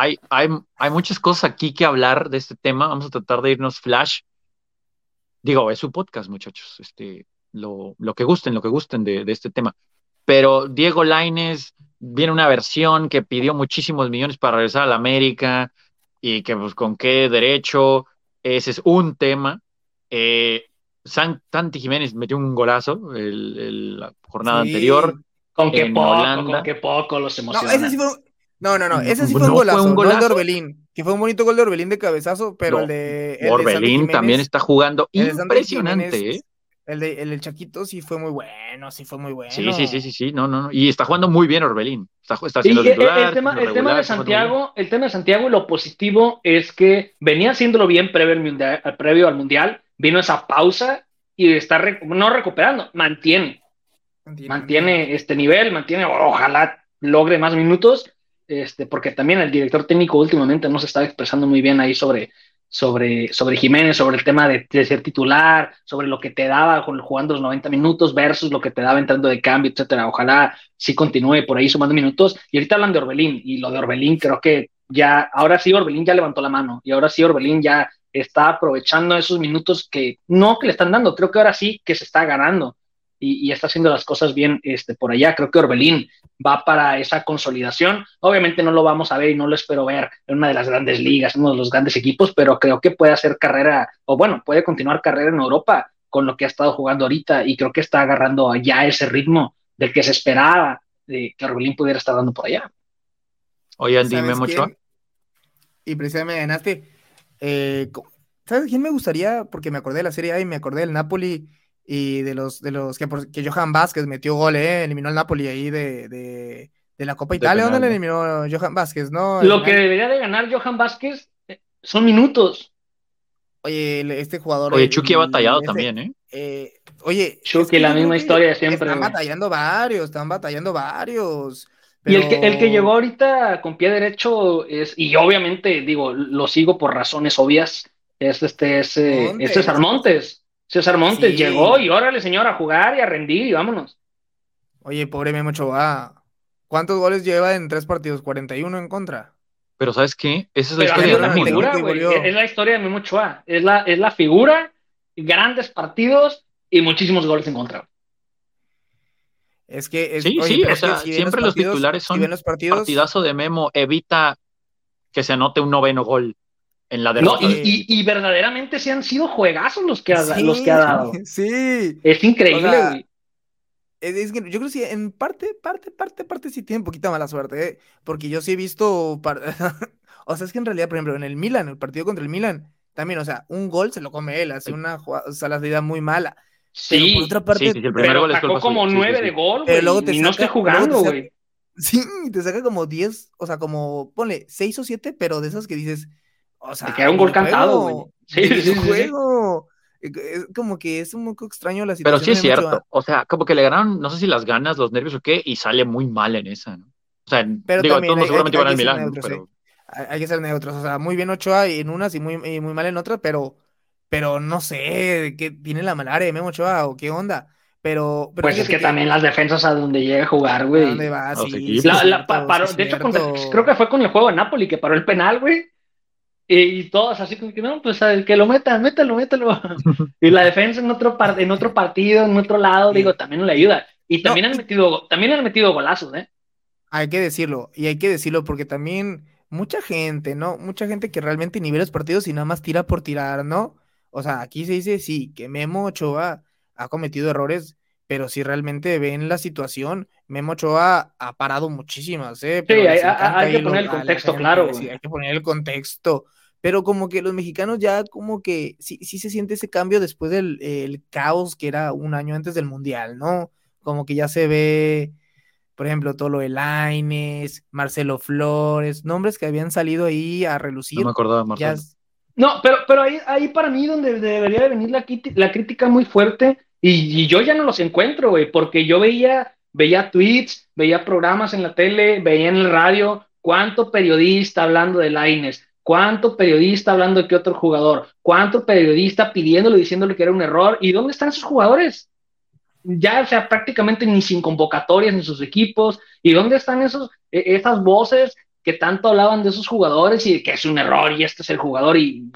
hay, hay, hay muchas cosas aquí que hablar de este tema. Vamos a tratar de irnos flash. Digo, es su podcast, muchachos. Este, lo, lo que gusten, lo que gusten de, de este tema. Pero Diego Lainez viene una versión que pidió muchísimos millones para regresar a la América y que pues con qué derecho. Ese es un tema. Eh, San- Santi Jiménez metió un golazo el, el- la jornada Sí. anterior. Con qué poco, Holanda. con qué poco los No, emociona. ese sí fue un- No, no, no, ese sí No fue un fue golazo, un no el de golazo. Orbelín, que fue un bonito gol de Orbelín de cabezazo, pero No, el de, el de Santi Orbelín también está jugando el impresionante, Jiménez, ¿eh? El de el del Chaquito sí fue muy bueno, sí fue muy bueno. Sí, sí, sí, sí, sí, no, no, no. Y está jugando muy bien Orbelín. Está, está haciendo el, el titular, tema, el de. Santiago, el tema de Santiago, lo positivo es que venía haciéndolo bien previo al mundial, previo al mundial, vino esa pausa y está re- no recuperando, mantiene, mantiene este nivel, mantiene, ojalá logre más minutos, este, porque también el director técnico últimamente no se estaba expresando muy bien ahí sobre, sobre, sobre Jiménez, sobre el tema de, de ser titular, sobre lo que te daba jugando los 90 minutos versus lo que te daba entrando de cambio, etcétera. Ojalá sí continúe por ahí sumando minutos. Y ahorita hablan de Orbelín, y lo de Orbelín creo que ya, ahora sí Orbelín ya levantó la mano, y ahora sí Orbelín ya está aprovechando esos minutos que no que le están dando, creo que ahora sí que se está ganando y, y está haciendo las cosas bien este, por allá. Creo que Orbelín va para esa consolidación. Obviamente no lo vamos a ver y no lo espero ver en una de las grandes ligas, en uno de los grandes equipos, pero creo que puede hacer carrera, o bueno, puede continuar carrera en Europa con lo que ha estado jugando ahorita y creo que está agarrando ya ese ritmo del que se esperaba de que Orbelín pudiera estar dando por allá. Oye, Andy ¿Sabes Memo Ochoa. quién? Y precisamente me ganaste. eh, ¿sabes quién me gustaría? Porque me acordé de la Serie A y me acordé del Napoli y de los, de los que, por- que Johan Vázquez metió gol, eh, eliminó al Napoli ahí de, de, de la Copa De Italia. ¿Dónde le eliminó Johan Vázquez? No, Lo que debería de ganar Johan Vázquez eh, son minutos. Oye, este jugador. Oye, el- Chucky ha batallado ese- también, ¿eh? eh, oye, Chucky, es que la misma historia de siempre, Están güey. batallando varios, están batallando varios. Y el que, el que llegó ahorita con pie derecho es, y obviamente digo, lo sigo por razones obvias, es este, es, es César Montes. César Montes Sí. llegó y órale, señor, a jugar y a rendir y vámonos. Oye, pobre Memo Ochoa. ¿Cuántos goles lleva en tres partidos? 41 en contra. Pero ¿sabes qué? Esa es la Pero historia es de la figura, güey. Es la historia de Memo Ochoa. Es la, es la figura, grandes partidos y muchísimos goles en contra. Es que es, Sí, oye, sí, o sea, si siempre los partidos- titulares si son ven los partidos, Partidazo de Memo evita que se anote un noveno gol en la No, derrota. y, y- y verdaderamente se han sido juegazos los que ha, sí, los que ha dado. Sí. Es increíble, O sea, güey. Es, que yo creo que sí, en parte, parte, parte, parte sí tiene un poquito mala suerte, ¿eh? Porque yo sí he visto. par- o sea, es que en realidad, por ejemplo, en el Milan, el partido contra el Milan, también, o sea, un gol se lo come él, hace una jugada, o sea, la salida muy mala. Pero Sí, por otra parte, sí, sí, el primer pero gol es sacó como suya, sí, sí, nueve sí. de gol, Pero luego te Y no saca- te jugando, güey. sí, te saca como 10, o sea, como, ponle, 6 o 7, pero de esas que dices, o sea, queda un gol cantado, güey. Sí, sí, juego. Es como que es un poco extraño la Pero situación. sí es cierto. O sea, como que le ganaron, no sé si las ganas, los nervios o qué, y sale muy mal en esa, ¿no? O sea, Pero digo, también todos hay- seguramente hay- van al que ser Milán, pero Hay hay que ser neutros, o sea, muy bien Ochoa en unas y muy, y muy mal en otras, pero, pero no sé, ¿qué tiene la malaria de Memo Ochoa o qué onda? Pero, pero Pues es que también las defensas a donde llega a jugar, ¿a güey. dónde va? Sí, sí, La- la- cierto, paró- de hecho, creo que fue con el juego de Napoli que paró el penal, güey. Y, y todos así como que no, pues el que lo meta, mételo, mételo. y la defensa en otro, par- en otro partido, en otro lado, Sí. digo, también no le ayuda. Y también No, han metido, también han metido golazos, ¿eh? Hay que decirlo, y hay que decirlo porque también mucha gente, ¿no? Mucha gente que realmente ni ve los partidos y nada más tira por tirar, ¿no? O sea, aquí se dice sí, que Memo Ochoa ha cometido errores, pero si realmente ven la situación, Memo Ochoa ha parado muchísimas, ¿eh? Pero Sí, hay- hay- encanta hay que poner el contexto, gente, claro, sí, hay que poner el contexto. Pero como que los mexicanos ya como que sí, sí se siente ese cambio después del el caos que era un año antes del Mundial, ¿no? Como que ya se ve, por ejemplo, todo lo de Lainez, Marcelo Flores, nombres que habían salido ahí a relucir. no me acordaba, Marcelo. No, pero, pero ahí, ahí para mí donde debería de venir la, la crítica muy fuerte y, y yo ya no los encuentro, güey, porque yo veía, veía tweets, veía programas en la tele, veía en el radio, cuánto periodista hablando de Lainez, cuánto periodista hablando de qué otro jugador, cuánto periodista pidiéndole, diciéndole que era un error, ¿y dónde están esos jugadores? Ya, o sea, prácticamente ni sin convocatorias en sus equipos, ¿y dónde están esos, e- esas voces que tanto hablaban de esos jugadores y de que es un error y este es el jugador y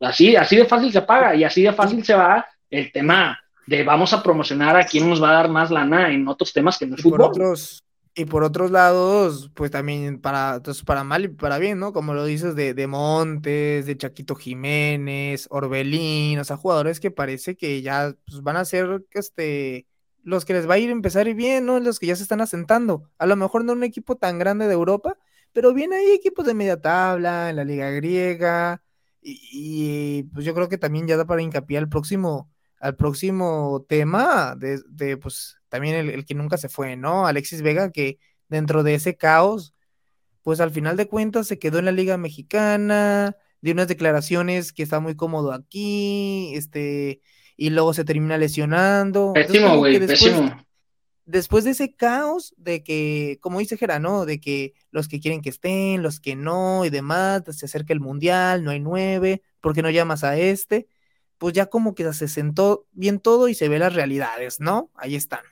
así, así de fácil se paga y así de fácil se va el tema de vamos a promocionar a quién nos va a dar más lana en otros temas que no es y por fútbol. otros, y por otros lados, pues también para, entonces para mal y para bien, ¿no? Como lo dices de, de Montes, de Chaquito Jiménez, Orbelín, o sea, jugadores que parece que ya pues, van a ser este los que les va a ir a empezar bien, ¿no? Los que ya se están asentando. A lo mejor no un equipo tan grande de Europa, pero bien ahí equipos de media tabla, en la liga griega, y, y, pues yo creo que también ya da para hincapié al próximo, al próximo tema de, de, pues también el, el, que nunca se fue, ¿no? Alexis Vega, que dentro de ese caos, pues al final de cuentas se quedó en la Liga Mexicana, dio unas declaraciones que está muy cómodo aquí, este, y luego se termina lesionando. Pésimo, güey, pésimo después de ese caos de que, como dice Gera, ¿no? De que los que quieren que estén, los que no y demás, se acerca el mundial, no hay nueve, ¿por qué no llamas a este? Pues ya como que se sentó bien todo y se ve las realidades, ¿no? Ahí están.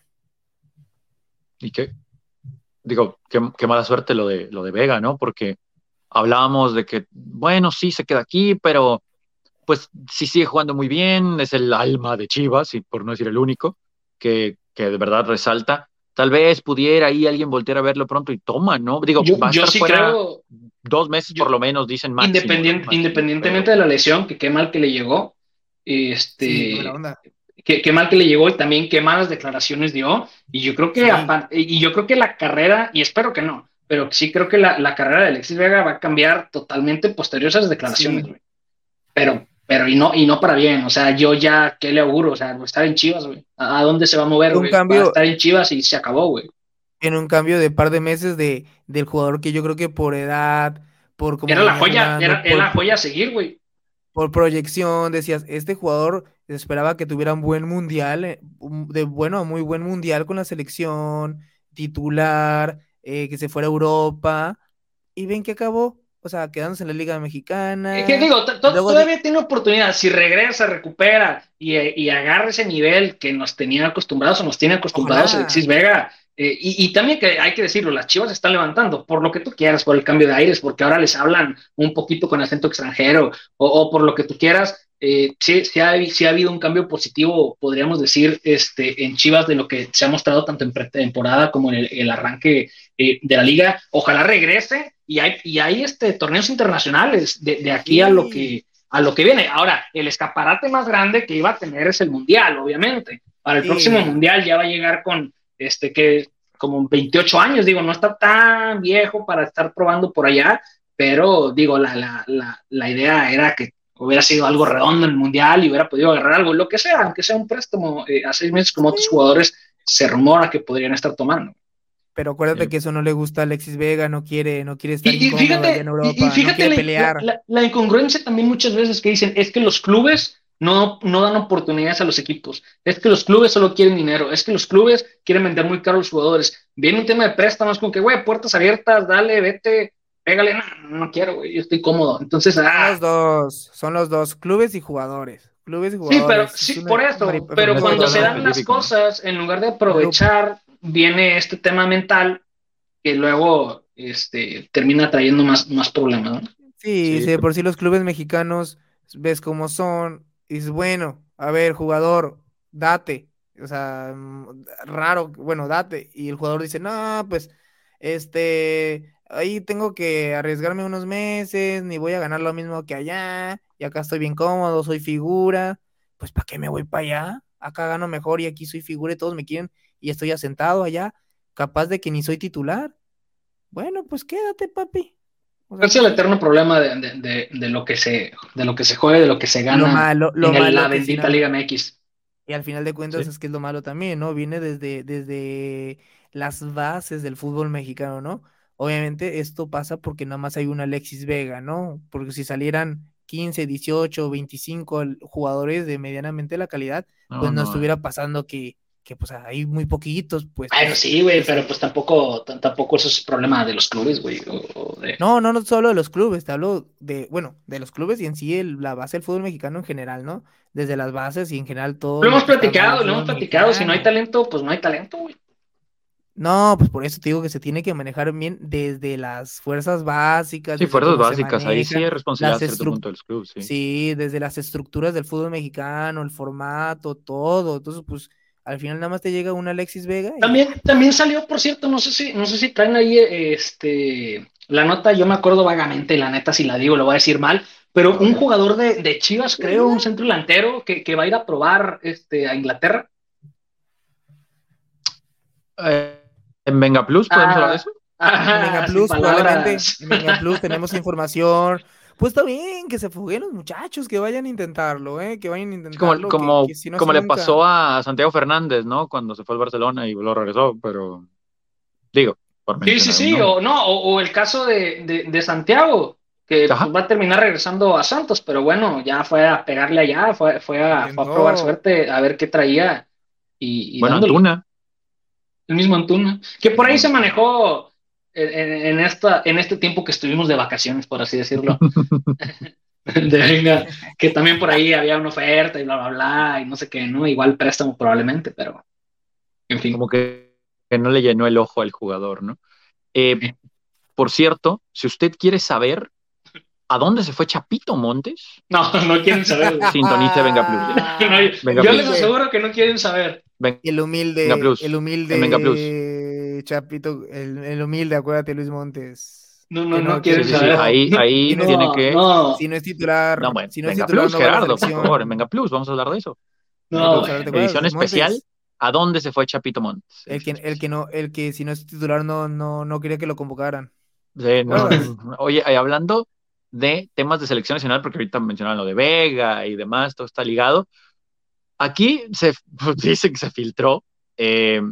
¿Y qué? Digo, qué, qué mala suerte lo de, lo de Vega, ¿no? Porque hablábamos de que, bueno, sí, se queda aquí, pero pues sí sigue jugando muy bien, es el alma de Chivas, y por no decir el único, que, que de verdad resalta. Tal vez pudiera ahí alguien voltear a verlo pronto y toma, ¿no? Digo, yo, va a yo estar sí fuera creo, dos meses yo, por lo menos, dicen máximo. Independient, ¿no? independientemente pero... de la lesión, que qué mal que le llegó, este, sí, qué, qué, mal que le llegó y también qué malas declaraciones dio. Y yo creo que, sí. aparte, y yo creo que la carrera, y espero que no, pero sí creo que la, la carrera de Alexis Vega va a cambiar totalmente posterior a esas declaraciones, sí. Pero, pero y no, y no para bien, o sea, yo ya, ¿qué le auguro? O sea, estar en Chivas, güey. ¿A dónde se va a mover, güey? Cambio... Va a estar en Chivas y se acabó, güey. En un cambio de par de meses de, del jugador que yo creo que por edad, por como era la joya, era, por, era la joya a seguir, güey. Por proyección, decías, este jugador esperaba que tuviera un buen mundial, eh, de bueno muy buen mundial con la selección, titular, eh, que se fuera a Europa, y ven que acabó. o sea, quedándose en la Liga Mexicana. Es que digo, todavía tiene oportunidad, si regresa, recupera y, y, agarra ese nivel que nos tenía acostumbrados o nos tiene acostumbrados Alexis Vega. Eh, y, también que hay que decirlo, las Chivas se están levantando por lo que tú quieras, por el cambio de aires, porque ahora les hablan un poquito con acento extranjero o, o por lo que tú quieras. Eh, sí, sí, ha, ha, habido un cambio positivo, podríamos decir, este, en Chivas de lo que se ha mostrado tanto en pretemporada como en el, arranque eh, de la liga. Ojalá regrese y hay, y hay este, torneos internacionales de, de aquí a lo que a lo que viene. Ahora, el escaparate más grande que iba a tener es el Mundial, obviamente. Para el próximo Mundial ya va a llegar con, este, que como 28 años, digo, no está tan viejo para estar probando por allá, pero digo, la, la, la, la idea era que hubiera sido algo redondo en el mundial y hubiera podido agarrar algo, lo que sea, aunque sea un préstamo eh, a seis meses como otros jugadores se rumora que podrían estar tomando. Pero acuérdate que eso no le gusta a Alexis Vega, no quiere, no quiere estar y, fíjate, en Europa, y, fíjate la, pelear. La, incongruencia también muchas veces que dicen es que los clubes no, no dan oportunidades a los equipos, es que los clubes solo quieren dinero, es que los clubes quieren vender muy caro a los jugadores. Viene un tema de préstamos con que, güey, puertas abiertas, dale, vete, pégale, no, no quiero, güey, yo estoy cómodo. Entonces, son ah. los dos, son los dos, clubes y jugadores. Clubes y jugadores. Sí, pero sí, por eso, pero cuando se dan las cosas, en lugar de aprovechar, viene este tema mental que luego este, termina trayendo más, más problemas. ¿no? Sí, sí, por si los clubes mexicanos ves cómo son, y es bueno, a ver, jugador, date, o sea, mm, raro, bueno, date, y el jugador dice, no, pues, este, ahí tengo que arriesgarme unos meses, ni voy a ganar lo mismo que allá, y acá estoy bien cómodo, soy figura, pues ¿para qué me voy para allá? Acá gano mejor y aquí soy figura y todos me quieren y estoy asentado allá, capaz de que ni soy titular. Bueno, pues quédate, papi. es el eterno problema de, lo que se de lo que se juega, de lo que se gana en la bendita Liga MX. Y al final de cuentas es que es lo malo también, ¿no? Viene desde, desde las bases del fútbol mexicano, ¿no? Obviamente esto pasa porque nada más hay un Alexis Vega, ¿no? Porque si salieran 15, 18, 25 jugadores de medianamente la calidad, pues no, estuviera pasando que, que pues hay muy poquitos, pues. Bueno, sí, güey, pero pues tampoco, tampoco eso es problema de los clubes, güey. No, no, no solo de los clubes, te hablo de, bueno, de los clubes y en sí el, la base del fútbol mexicano en general, ¿no? Desde las bases y en general todo. Lo hemos platicado, lo hemos platicado, si no hay talento, pues no hay talento, güey. No, pues por eso te digo que se tiene que manejar bien desde las fuerzas básicas. Sí, fuerzas básicas, ahí sí es responsabilidad a cierto punto de los clubes. Sí. sí, desde las estructuras del fútbol mexicano, el formato, todo. Entonces, pues al final nada más te llega un Alexis Vega. También, también salió, por cierto, no sé si, no sé si traen ahí este la nota, yo me acuerdo vagamente, la neta, si la digo, lo voy a decir mal, pero un jugador de, de Chivas, creo, un centro delantero, que, que, va a ir a probar este, a Inglaterra. Eh, ¿En Venga Plus podemos hablar de eso? en Venga Plus, probablemente. En Venga Plus tenemos información. Pues está bien, que se fuguen los muchachos, que vayan a intentarlo, ¿eh? Que vayan a intentarlo. Como, como, le pasó a Santiago Fernández, ¿no? Cuando se fue al Barcelona y lo regresó, pero digo, por Sí, sí, sí, o no, o, el caso de, de, Santiago, que pues, va a terminar regresando a Santos, pero bueno, ya fue a pegarle allá, fue, fue, a, fue a, probar suerte, a ver qué traía. Y, y bueno, Antuna el mismo Antuna, que por ahí se manejó en, esta, en este tiempo que estuvimos de vacaciones, por así decirlo. de, que también por ahí había una oferta y bla, bla, bla, y no sé qué, ¿no? Igual préstamo probablemente, pero en fin. Como que, que no le llenó el ojo al jugador, ¿no? Eh, por cierto, si usted quiere saber ¿A dónde se fue Chapito Montes? No, no quieren saber. Sintonice Venga Plus. yo les aseguro que no quieren saber. El humilde, Venga Plus. el humilde Venga Plus. Chapito, el, humilde, acuérdate Luis Montes. No, no, no, quieren saber. ahí, ahí tiene que. Si no es titular. No, bueno, si no Venga es titular, Plus, Gerardo, por favor, en Venga Plus, vamos a hablar de eso. No, edición especial. ¿A dónde se fue Chapito Montes? El que, el que no, el que si no es titular no, no, no quería que lo convocaran. Sí, no. Oye, hablando de temas de selección nacional, porque ahorita mencionaban lo de Vega y demás, todo está ligado. Aquí se pues, dice que se filtró. Eh,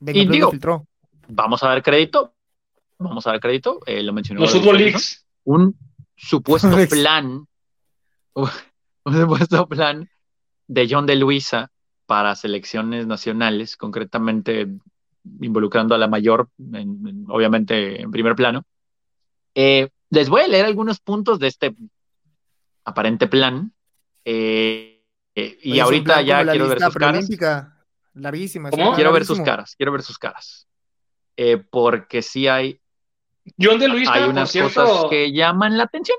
y digo, filtró. vamos a dar crédito, vamos a dar crédito, eh, lo mencionó. Los Football Leagues. Un supuesto plan, un supuesto plan de John de Luisa para selecciones nacionales, concretamente involucrando a la mayor, obviamente en primer plano, eh, les voy a leer algunos puntos de este aparente plan. Eh, eh, y Oye, ahorita plan ya la quiero ver sus caras. Larguísima. ¿Cómo? Quiero ver sus caras, quiero ver sus caras. Eh, porque sí hay, John de Luisa, hay por unas cierto, cosas que llaman la atención.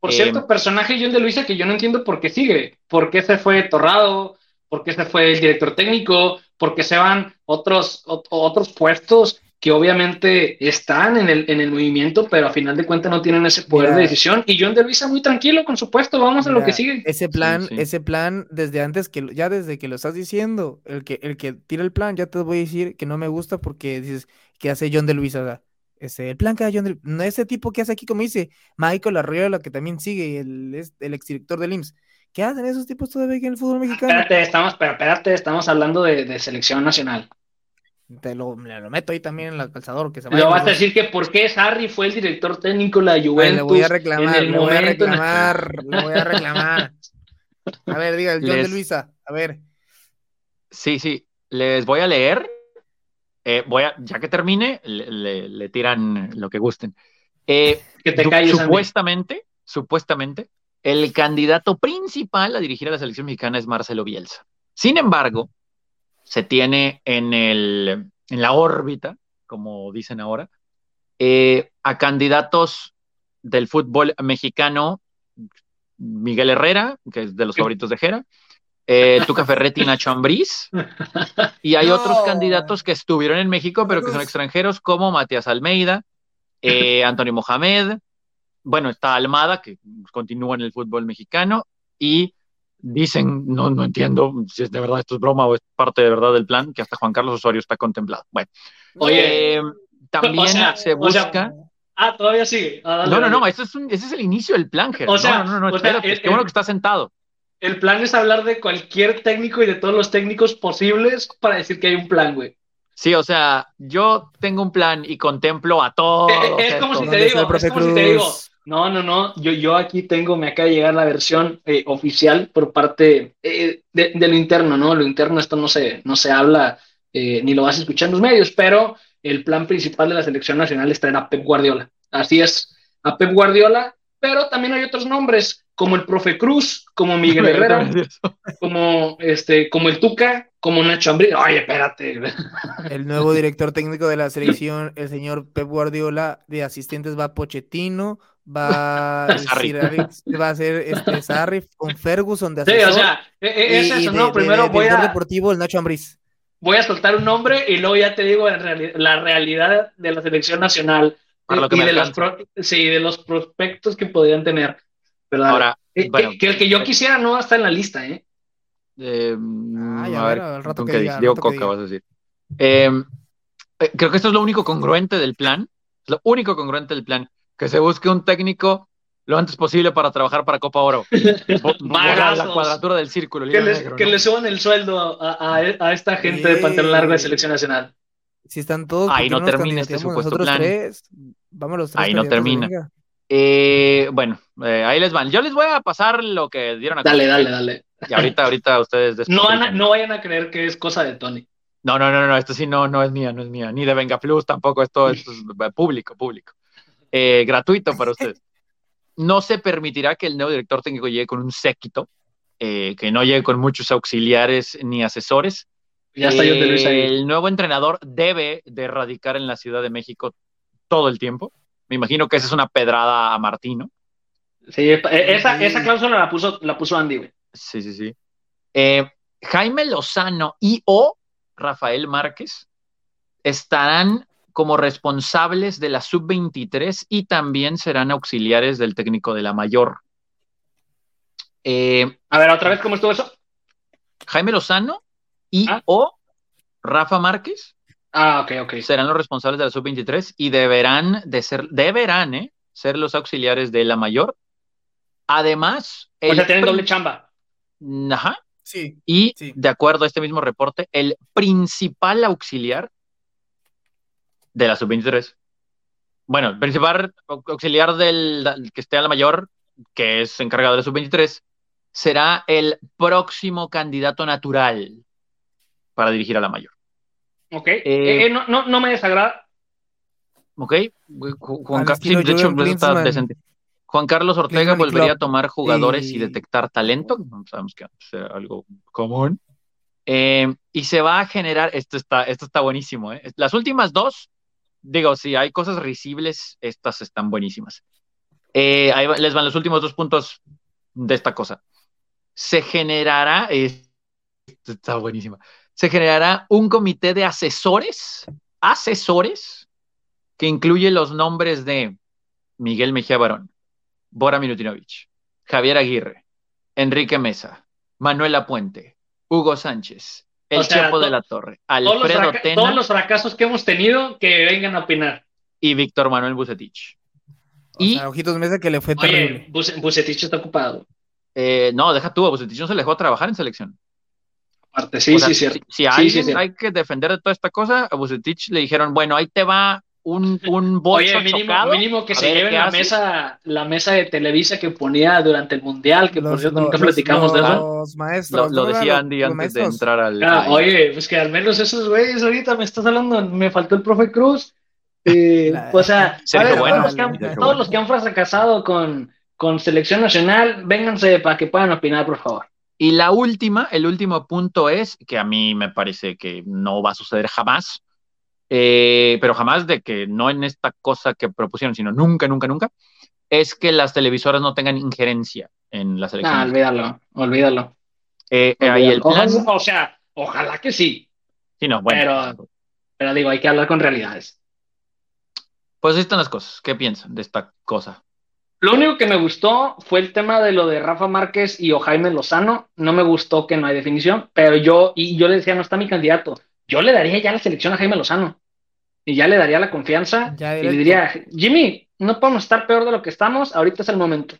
por eh, cierto, personaje John de Luisa que yo no entiendo por qué sigue, por qué se fue Torrado, por qué se fue el director técnico, por qué se van otros, ot- otros puestos que obviamente están en el, en el movimiento, pero a final de cuentas no tienen ese poder Mira. de decisión. Y John de Luisa muy tranquilo con su puesto, vamos a lo que sigue. Ese plan, sí. ese plan, desde antes que, ya desde que lo estás diciendo, el que, el que tira el plan, ya te voy a decir que no me gusta porque dices que hace John de Luisa, o sea, ese, el plan que hace John de no ese tipo que hace aquí, como dice Michael Arriola, que también sigue, el, es el exdirector del IMSS. ¿Qué hacen esos tipos todavía aquí en el fútbol mexicano? Espérate, estamos, pero espérate, estamos hablando de, de selección nacional. Te lo, me lo meto ahí también en el calzador, que se vaya. vas a decir que por qué Sarri fue el director técnico de la Ay, Juventus le voy a en reclamar, el le voy a momento en el- reclamar, le voy a reclamar. A ver, diga, el John de Luisa, a ver. Sí, sí, les voy a leer. Eh, voy a, ya que termine, le, le- le tiran lo que gusten. Eh, que te calles, Andy. supuestamente, supuestamente, el candidato principal a dirigir a la selección mexicana es Marcelo Bielsa. Sin embargo, se tiene en, el, en la órbita, como dicen ahora, eh, a candidatos del fútbol mexicano, Miguel Herrera, que es de los favoritos de Jera, eh, Tuca Ferretti y Nacho Ambriz, y hay No. otros candidatos que estuvieron en México, pero que son extranjeros, como Matías Almeida, eh, Antonio Mohamed, bueno, está Almada, que continúa en el fútbol mexicano, y dicen, no, no entiendo si es de verdad esto es broma o es parte de verdad del plan, que hasta Juan Carlos Osorio está contemplado. Bueno, Oye, eh, también o sea, se o sea, busca... Ah, todavía sigue. Ah, dale, no, no, no, ese es, un- ese es el inicio del plan, Ger. O sea, no, no, no, no, sea, el- qué bueno que está sentado. El plan es hablar de cualquier técnico y de todos los técnicos posibles para decir que hay un plan, güey. Sí, o sea, yo tengo un plan y contemplo a todos. Eh, es como si te ¿Dónde está digo, es como si te digo? No, no, no, yo, yo aquí tengo, me acaba de llegar la versión eh, oficial por parte eh, de, de lo interno, ¿no? Lo interno esto no se, no se habla eh, ni lo vas a escuchar en los medios, pero el plan principal de la selección nacional es traer a Pep Guardiola. Así es, a Pep Guardiola, pero también hay otros nombres, como el profe Cruz, como Miguel Herrera, como, este, como el Tuca, como Nacho Ambriz. Oye, espérate. El nuevo director técnico de la selección, el señor Pep Guardiola, de asistentes va Pochettino, va Alex, va a ser este Sarri con Ferguson de Sí, asesor. o sea, e- e- es eso, ¿no? de- Primero de voy a, deportivo el Nacho Ambriz. voy a soltar un nombre y luego ya te digo en reali- la realidad de la selección nacional Para lo que y de pro- sí, de los prospectos que podrían tener. Ahora, Eh, bueno, que, que el que yo quisiera no está en la lista, ¿eh? eh, Ay, a a ver, al rato ¿con que diga, Diego Coca, diga. vas a decir. Eh, eh, creo que esto es lo único congruente del plan. Es lo único congruente del plan. Que se busque un técnico lo antes posible para trabajar para Copa Oro. La cuadratura del círculo. Que, hilo les, negro, que ¿no? le suban el sueldo a, a- a esta gente de pantalón largo de selección nacional. Si están todos, Ahí ¿por qué no termina este supuesto plan. tres? Vamos los tres Ahí no termina. Eh, bueno, eh, ahí les van. Yo les voy a pasar lo que dieron a Dale, dale, dale. Y ahorita, ahorita ustedes No, van a- despotrican. no vayan a creer que es cosa de Tony. No, no, no, no, esto sí no, no es mía, no es mía. Ni de Venga Plus tampoco, esto, esto es eh, público, público. Eh, gratuito para ustedes. No se permitirá que el nuevo director técnico llegue con un séquito, eh, que no llegue con muchos auxiliares ni asesores. Ya está John de Luis ahí. El nuevo entrenador debe de radicar en la Ciudad de México todo el tiempo. Me imagino que esa es una pedrada a Martino. Sí, eh, esa, esa cláusula la puso, la puso Andy, güey. Sí, sí, sí. Eh, Jaime Lozano y o Rafael Márquez estarán como responsables de la sub-23 y también serán auxiliares del técnico de la mayor. Eh, A ver, otra vez, ¿cómo estuvo eso? Jaime Lozano y Ah. o Rafa Márquez Ah, ok, ok. serán los responsables de la sub-23 y deberán de ser, deberán, eh, ser los auxiliares de la mayor. Además, O sea, tienen doble chamba. Ajá. Sí, Y Sí. de acuerdo a este mismo reporte, el principal auxiliar de la sub-23, bueno, el principal au- auxiliar del, del que esté a la mayor, que es encargado de la sub-23, será el próximo candidato natural para dirigir a la mayor. Ok. Eh, eh, no, no, no me desagrada. ¿ok? Juan, de hecho, está decente. Juan Carlos Ortega volvería a tomar jugadores y... detectar talento, sabemos que es algo común. Eh, y se va a generar, esto está, esto está buenísimo, ¿eh? las últimas dos, digo, si hay cosas risibles, estas están buenísimas. Eh, ahí les van los últimos dos puntos de esta cosa. Se generará, está buenísima, se generará un comité de asesores, asesores, que incluye los nombres de Miguel Mejía Barón, Bora Milutinovich, Javier Aguirre, Enrique Mesa, Manuela Puente, Hugo Sánchez, el Chepo de la Torre, Alfredo Tena. Todos los fracasos que hemos tenido que vengan a opinar. Y Víctor Manuel Bucetich. y Ojitos Mesa que le fue terrible. Bucetich está ocupado. Eh, no, deja tú, a Bucetich no se le dejó trabajar en selección. Aparte, sí, sí, cierto. Si, alguien hay que defender de toda esta cosa, a Bucetich le dijeron, bueno, ahí te va un, un bolso Oye, mínimo, que se lleven la mesa, la mesa de Televisa que ponía durante el Mundial, que por cierto nunca platicamos de eso. maestros. Lo, decía Andy antes de entrar al... Ah, oye, pues que al menos esos güeyes ahorita me estás hablando, me faltó el profe Cruz. Eh, o sea, todos, los que han, fracasado con, con selección nacional, vénganse para que puedan opinar, por favor. Y la última, el último punto es, que a mí me parece que no va a suceder jamás, eh, pero jamás de que no en esta cosa que propusieron, sino nunca, nunca, nunca, es que las televisoras no tengan injerencia en la selección. Ah, olvídalo, olvídalo. Eh, Ahí el plan... o sea, ojalá que sí. Sí, no, bueno. Pero, pero digo, hay que hablar con realidades. Pues están las cosas. ¿Qué piensan de esta cosa? Lo único que me gustó fue el tema de lo de Rafa Márquez y o Jaime Lozano. No me gustó que no hay definición, pero yo, y yo le decía, no está mi candidato. Yo le daría ya la selección a Jaime Lozano y ya le daría la confianza y le diría, Jimmy, no podemos estar peor de lo que estamos, ahorita es el momento.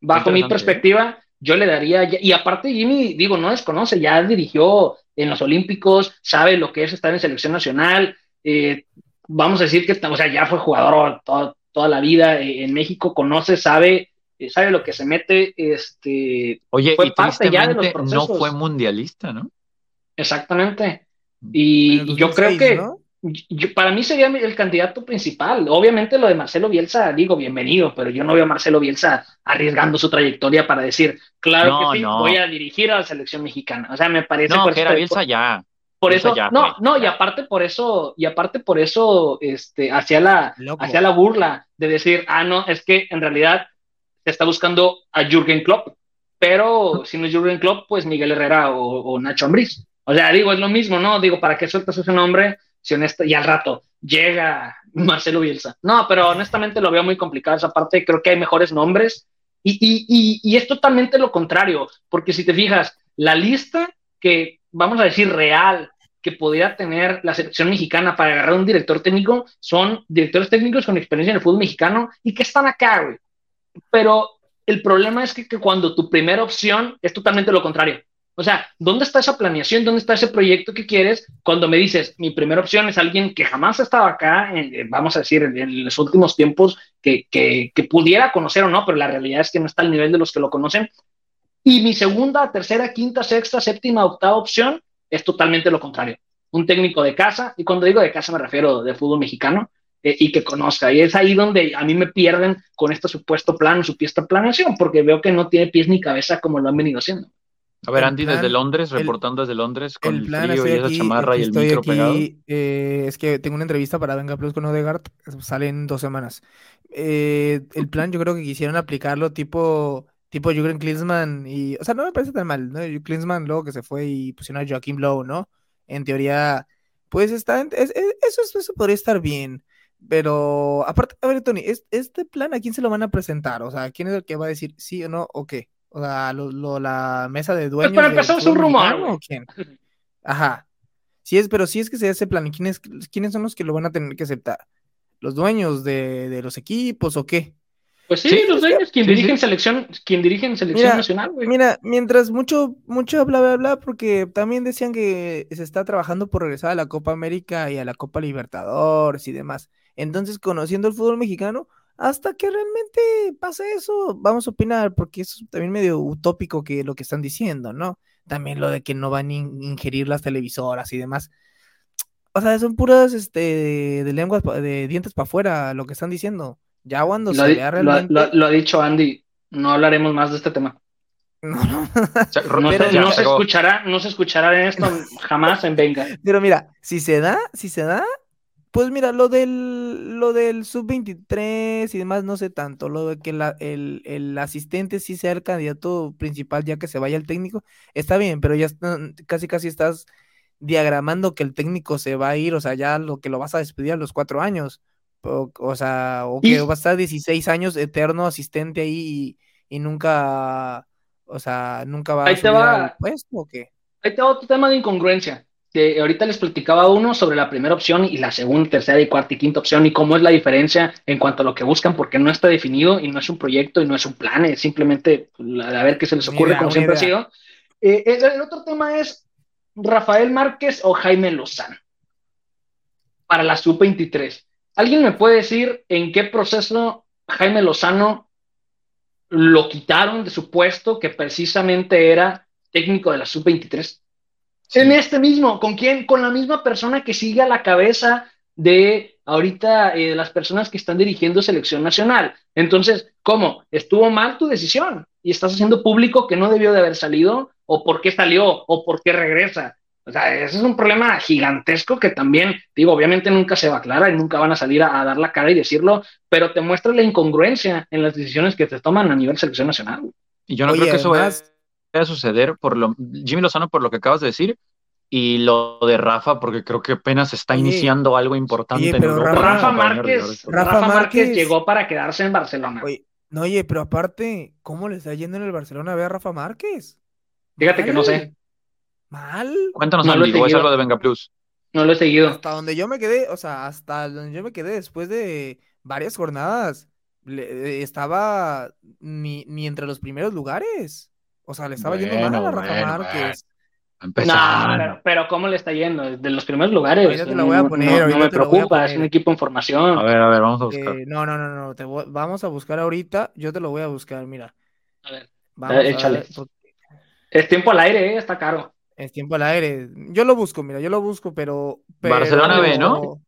Bajo mi perspectiva, yo le daría, y aparte Jimmy, digo, no desconoce, ya dirigió en los Olímpicos, sabe lo que es estar en selección nacional, eh, vamos a decir que, o sea, ya fue jugador toda, la vida eh, en México, conoce, sabe, eh, sabe lo que se mete, este, Oye, fue parte ya de los procesos. no fue mundialista, ¿no? Exactamente. Y, yo creo que para mí sería el candidato principal. Obviamente lo de Marcelo Bielsa, digo, bienvenido, pero yo no veo a Marcelo Bielsa arriesgando su trayectoria para decir, claro que sí, voy a dirigir a la selección mexicana. O sea, me parece... No, que era Bielsa ya. Por eso, no, no, y aparte por eso, y aparte por eso, este, hacia la, hacia la burla de decir, ah, no, es que en realidad se está buscando a Jürgen Klopp, pero si no es Jürgen Klopp, pues Miguel Herrera o, o Nacho Ambriz. O sea, digo, es lo mismo, ¿no? Digo, ¿para qué sueltas ese nombre si honesto, y al rato llega Marcelo Bielsa. No, pero honestamente lo veo muy complicado esa parte, creo que hay mejores nombres y, y, y, es totalmente lo contrario, porque si te fijas, la lista que, vamos a decir, real, que podría tener la selección mexicana para agarrar un director técnico son directores técnicos con experiencia en el fútbol mexicano y que están acá, güey. Pero el problema es que, que cuando tu primera opción es totalmente lo contrario. O sea, ¿dónde está esa planeación? ¿Dónde está ese proyecto que quieres? Cuando me dices, mi primera opción es alguien que jamás ha estado acá, vamos a decir, en, los últimos tiempos, que, pudiera conocer o no, pero la realidad es que no está al nivel de los que lo conocen. Y mi segunda, tercera, quinta, sexta, séptima, octava opción es totalmente lo contrario. Un técnico de casa, y cuando digo de casa me refiero de fútbol mexicano, eh, y que conozca. Y es ahí donde a mí me pierden con este supuesto plan, supuesta planeación, porque veo que no tiene pies ni cabeza como lo han venido haciendo. A ver, Andy, desde Londres, reportando desde Londres con el, frío y esa chamarra y el micro pegado. Eh, es que tengo una entrevista para Venga Plus con Odegaard, sale en dos semanas. Eh, el plan yo creo que quisieron aplicarlo tipo, tipo Jürgen Klinsmann y, o sea, no me parece tan mal, ¿no? Klinsmann luego que se fue y pusieron a Joaquín Lowe, ¿no? En teoría, pues está, eso, eso podría estar bien. Pero, aparte, a ver, Tony, ¿este plan a quién se lo van a presentar? O sea, ¿quién es el que va a decir sí o no o qué? O sea, lo, la mesa de dueños. Pues para empezar es un rumor. ¿o quién? Ajá. Sí es, pero si es que se hace plan, ¿quiénes, ¿quiénes son los que lo van a tener que aceptar? ¿Los dueños de, de los equipos o qué? Pues sí, los dueños, quien, dirige selección, quien dirige en selección nacional, güey. Mira, mientras mucho, mucho bla, bla, bla, porque también decían que se está trabajando por regresar a la Copa América y a la Copa Libertadores y demás. Entonces, conociendo el fútbol mexicano, hasta que realmente pase eso, vamos a opinar, porque es también medio utópico que lo que están diciendo, ¿no? También lo de que no van a ingerir las televisoras y demás. O sea, son puras este, de lenguas, de dientes para afuera, lo que están diciendo. Ya cuando Lo, se vea realmente. lo- lo ha dicho Andy, no hablaremos más de este tema. No, no. No, se, no escuchará, no se escuchará en esto jamás en Venga. Pero mira, si se da, si se da, pues mira, lo del, lo del sub-23 y demás, no sé tanto. Lo de que la- el, el asistente sí sea el candidato principal ya que se vaya el técnico, está bien, pero ya está- casi casi estás diagramando que el técnico se va a ir, o sea, ya lo que lo vas a despedir a los cuatro años. O, o sea, o que Y- va a estar 16 años eterno asistente ahí y, y nunca, o sea, nunca va a Ahí subir va. al puesto o qué. Ahí te va otro tema de incongruencia. Ahorita les platicaba uno sobre la primera opción y la segunda, tercera y cuarta y quinta opción y cómo es la diferencia en cuanto a lo que buscan, porque no está definido y no es un proyecto y no es un plan, es simplemente la- a ver qué se les ocurre, como siempre ha sido. Eh, el, el otro tema es Rafael Márquez o Jaime Lozano para la sub-23. ¿Alguien me puede decir en qué proceso Jaime Lozano lo quitaron de su puesto, que precisamente era técnico de la sub-23? En este mismo, ¿con quién? Con la misma persona que sigue a la cabeza de ahorita eh, las personas que están dirigiendo selección nacional. Entonces, ¿cómo? ¿Estuvo mal tu decisión? Y estás haciendo público que no debió de haber salido, o por qué salió, o por qué regresa. O sea, ese es un problema gigantesco que también, digo, obviamente nunca se va a aclarar y nunca van a salir a, a dar la cara y decirlo, pero te muestra la incongruencia en las decisiones que se toman a nivel selección nacional. Y yo no Oye, creo que eso vaya además- a suceder por lo Jimmy Lozano por lo que acabas de decir y lo de Rafa porque creo que apenas está iniciando algo importante oye, en Europa. Rafa Rafa Márquez. Rafa Rafa Márquez Márquez- llegó para quedarse en Barcelona. Oye, no, oye, pero aparte, ¿cómo le está yendo en el Barcelona a ver a Rafa Márquez? Fíjate que no sé. Mal. Cuéntanos, No lo he Andy, o es algo de Venga Plus. No lo he seguido. Hasta donde yo me quedé, o sea, hasta donde yo me quedé después de varias jornadas, le- estaba ni, ni entre los primeros lugares. O sea, le estaba yendo mal Bueno, a Rafa bueno, Márquez. Pero, pero ¿cómo le está yendo? De los primeros lugares. Ahorita te lo voy a No- poner, no, no me preocupa, es un equipo en formación. A ver, a ver, vamos a buscar. Eh, no, no, no, no, te voy- vamos a buscar ahorita, yo te lo voy a buscar, mira. A ver, Vamos a échale. ver, es tiempo al aire, eh, está caro. es tiempo al aire. Yo lo busco, mira, yo lo busco, pero... Barcelona B, ¿no?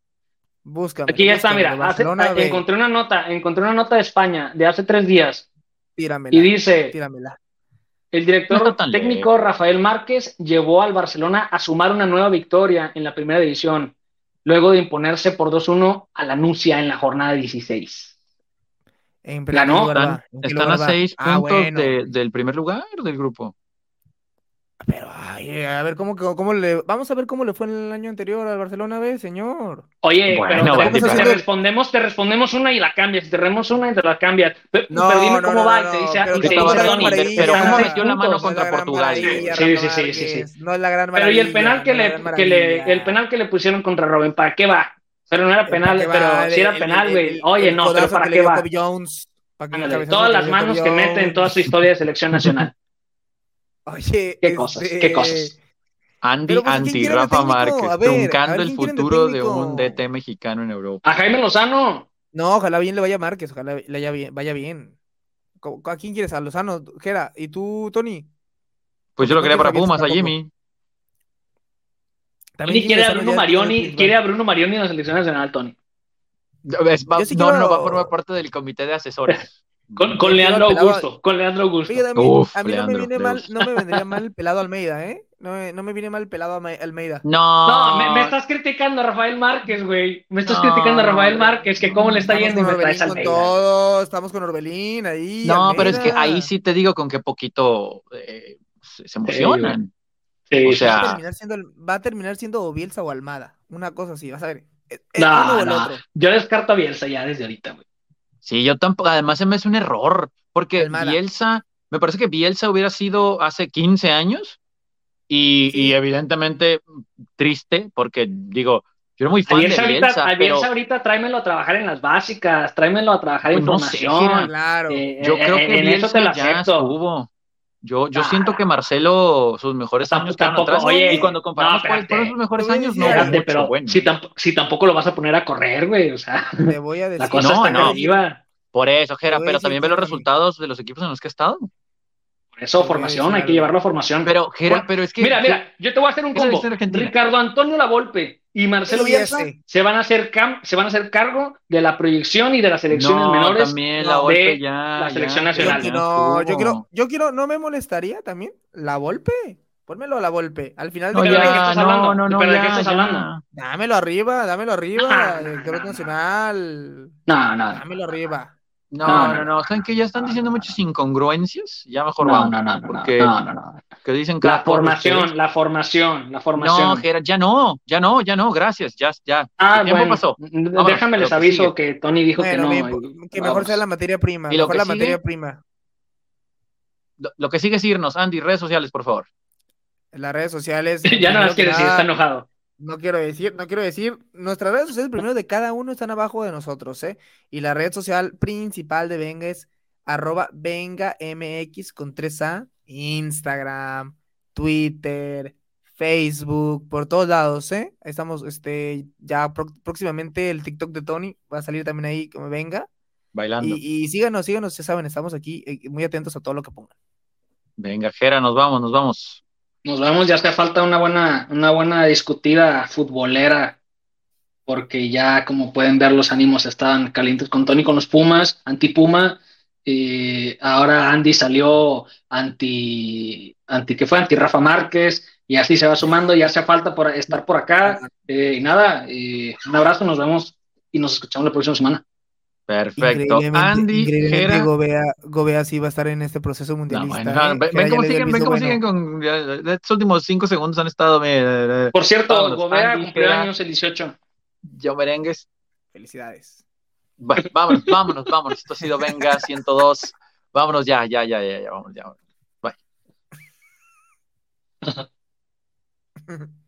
Búscame. Aquí ya está, mira, hace- Barcelona B. encontré una nota, encontré una nota de España de hace tres días Tíramela, y dice, tíramela. El director técnico lejos. Rafael Márquez llevó al Barcelona a sumar una nueva victoria en la primera división, luego de imponerse por 2-1 a la Nucia en la jornada 16. ¿En Ganó. qué lugar Están, a seis Ah, puntos bueno. de- del primer lugar del grupo. Pero, ay, a ver, ¿cómo, cómo, le... Vamos a ver cómo le fue en el año anterior al Barcelona B, señor. Oye, Bueno, pero Bandy, te, respondemos, te respondemos una y la cambias, te respondemos una y te la cambias. Pero, No, pero dime no, cómo no, va no, y te dice, pero y te dice Tony, pero, maravilla, pero ¿cómo ¿cómo metió la mano No contra Portugal? maravilla, Sí, sí, sí, sí, sí. Márquez, No es la gran Pero y el penal que no le, que le, el penal que le pusieron contra Robin, ¿para qué va? Pero no era Eh, penal, ¿para qué pero va? sí era penal, güey. Oye, no, pero ¿para qué va? Todas las manos que mete en toda su historia de selección nacional. Oye, Qué cosas, este, qué cosas. Andy pues, ¿a quién anti Rafa? Márquez, ver, ver, truncando el ¿quién quieren de futuro de un DT mexicano en Europa. A Jaime Lozano, No, ojalá bien le vaya a Márquez, ojalá le vaya bien. Vaya bien. ¿Cómo- ¿A quién quieres? ¿A Lozano? Gera, ¿y tú, Tony? Pues yo lo quería para Pumas, a. Jimmy. También quiere a Bruno Marioni, quiere a Bruno Marioni en la selección nacional, Tony. Es- va- Yo sí no, no, va a formar parte del comité de asesores. Con, con Leandro pelado- Augusto, con Leandro Augusto. A mí, Uf, a mí no me viene mal, no me vendría mal el pelado Almeida, ¿eh? No me, no me viene mal el pelado Alme- Almeida. No, No, me, me estás criticando a Rafael Márquez, güey. Me estás No, criticando a Rafael Márquez, que cómo le está yendo y me traes Orbelín con Almeida. todo, estamos con Orbelín ahí. No, pero es que Almeida. ahí sí te digo con qué poquito eh, se, se emocionan. Sí, O sí, sea, Va a terminar siendo, va a terminar siendo o Bielsa o Almada. Una cosa así, vas a ver. Es- es No, uno o el no. otro. Yo descarto a Bielsa ya desde ahorita, güey. Sí, yo tampoco, además se me hace un error, porque. Bielsa, me parece que Bielsa hubiera sido hace 15 años y, Sí. y evidentemente triste, porque digo, yo era muy A fan de Bielsa, ahorita, Bielsa, a pero Bielsa ahorita tráemelo a trabajar en las básicas, tráemelo a trabajar en Pues no sé, formación. Gira. Claro. Eh, yo eh, creo eh, que en eso te lo Bielsa ya acepto. estuvo. Yo, yo Ah. siento que Marcelo, sus mejores años tampoco, atrás, oye, y cuando comparamos no, cuáles fueron sus mejores años, no. Espérate, mucho pero bueno. si, tamp- si tampoco lo vas a poner a correr, güey, o sea, Te voy a decir. la cosa No, está no. arriba. Por eso, Jera, pero también ve los resultados de los equipos en los que ha estado. Por eso, formación, hay que llevarlo a formación. Pero, Jera, Bueno, pero es que... Mira, mira, yo te voy a hacer un ¿Qué se combo. Ricardo Antonio Lavolpe y Marcelo Bielsa se van a hacer cam- se van a hacer cargo de la proyección y de las selecciones no, menores también la Volpe de ya, la ya, selección ya, nacional. ya no, yo estuvo. quiero, yo quiero, no me molestaría también la Volpe. Pónmelo a la Volpe. Al final de No, ¿Pero de qué ya, estás no, hablando? no, no, ¿Pero de ya, qué estás ya. hablando? Dámelo arriba, dámelo arriba. Director no, no. nacional. No, no, Dámelo arriba. No, No, no, no, no, ¿saben que ya están diciendo muchas incongruencias? Ya mejor no, vamos, no, no, no, porque no, no, no. que dicen La formación, la formación, la No, formación. Gerard, ya no, ya no, ya no, gracias, ya, ya. Ah, El tiempo bueno, pasó. Vámonos, déjame les que aviso que Tony dijo Bueno, que no. que mejor vamos. sea la materia prima. ¿Y lo Mejor que la sigue? materia prima. Lo, lo que sigue es irnos, Andy, redes sociales, por favor. Las redes sociales. Ya no las que quiere decir, está enojado. No quiero decir, no quiero decir. Nuestras redes sociales primero de cada uno están abajo de nosotros, ¿eh? Y la red social principal de Venga es arroba VengaMX con 3A, Instagram, Twitter, Facebook, por todos lados, ¿eh? Estamos, este, ya pró- próximamente el TikTok de Tony va a salir también ahí como Venga. Bailando. Y, y síganos, síganos, ya saben, estamos aquí eh, muy atentos a todo lo que pongan. Venga, Gera, nos vamos, nos vamos. Nos vemos, ya hace falta una buena, una buena discutida futbolera, porque ya como pueden ver los ánimos estaban calientes con Tony con los Pumas, anti-Puma, y ahora Andy salió anti, anti, ¿qué fue? Anti Rafa Márquez, y así se va sumando, ya hace falta por estar por acá, eh, y nada, un abrazo, nos vemos y nos escuchamos la próxima semana. Perfecto. Andy, Gera. Gobea, Gobea sí va a estar en este proceso No, mundialista. bueno, ¿eh? ven, Gera ven cómo siguen, ven visto cómo bueno. siguen con. ya, Estos últimos cinco segundos han estado. eh, Por cierto, Vámonos, Gobea cumplió años el 18. Yo merengues. Felicidades. Bueno, vámonos, vámonos, vámonos. Esto ha sido Venga 102. Vámonos ya, ya, ya, ya, ya, vamos, ya. Bye.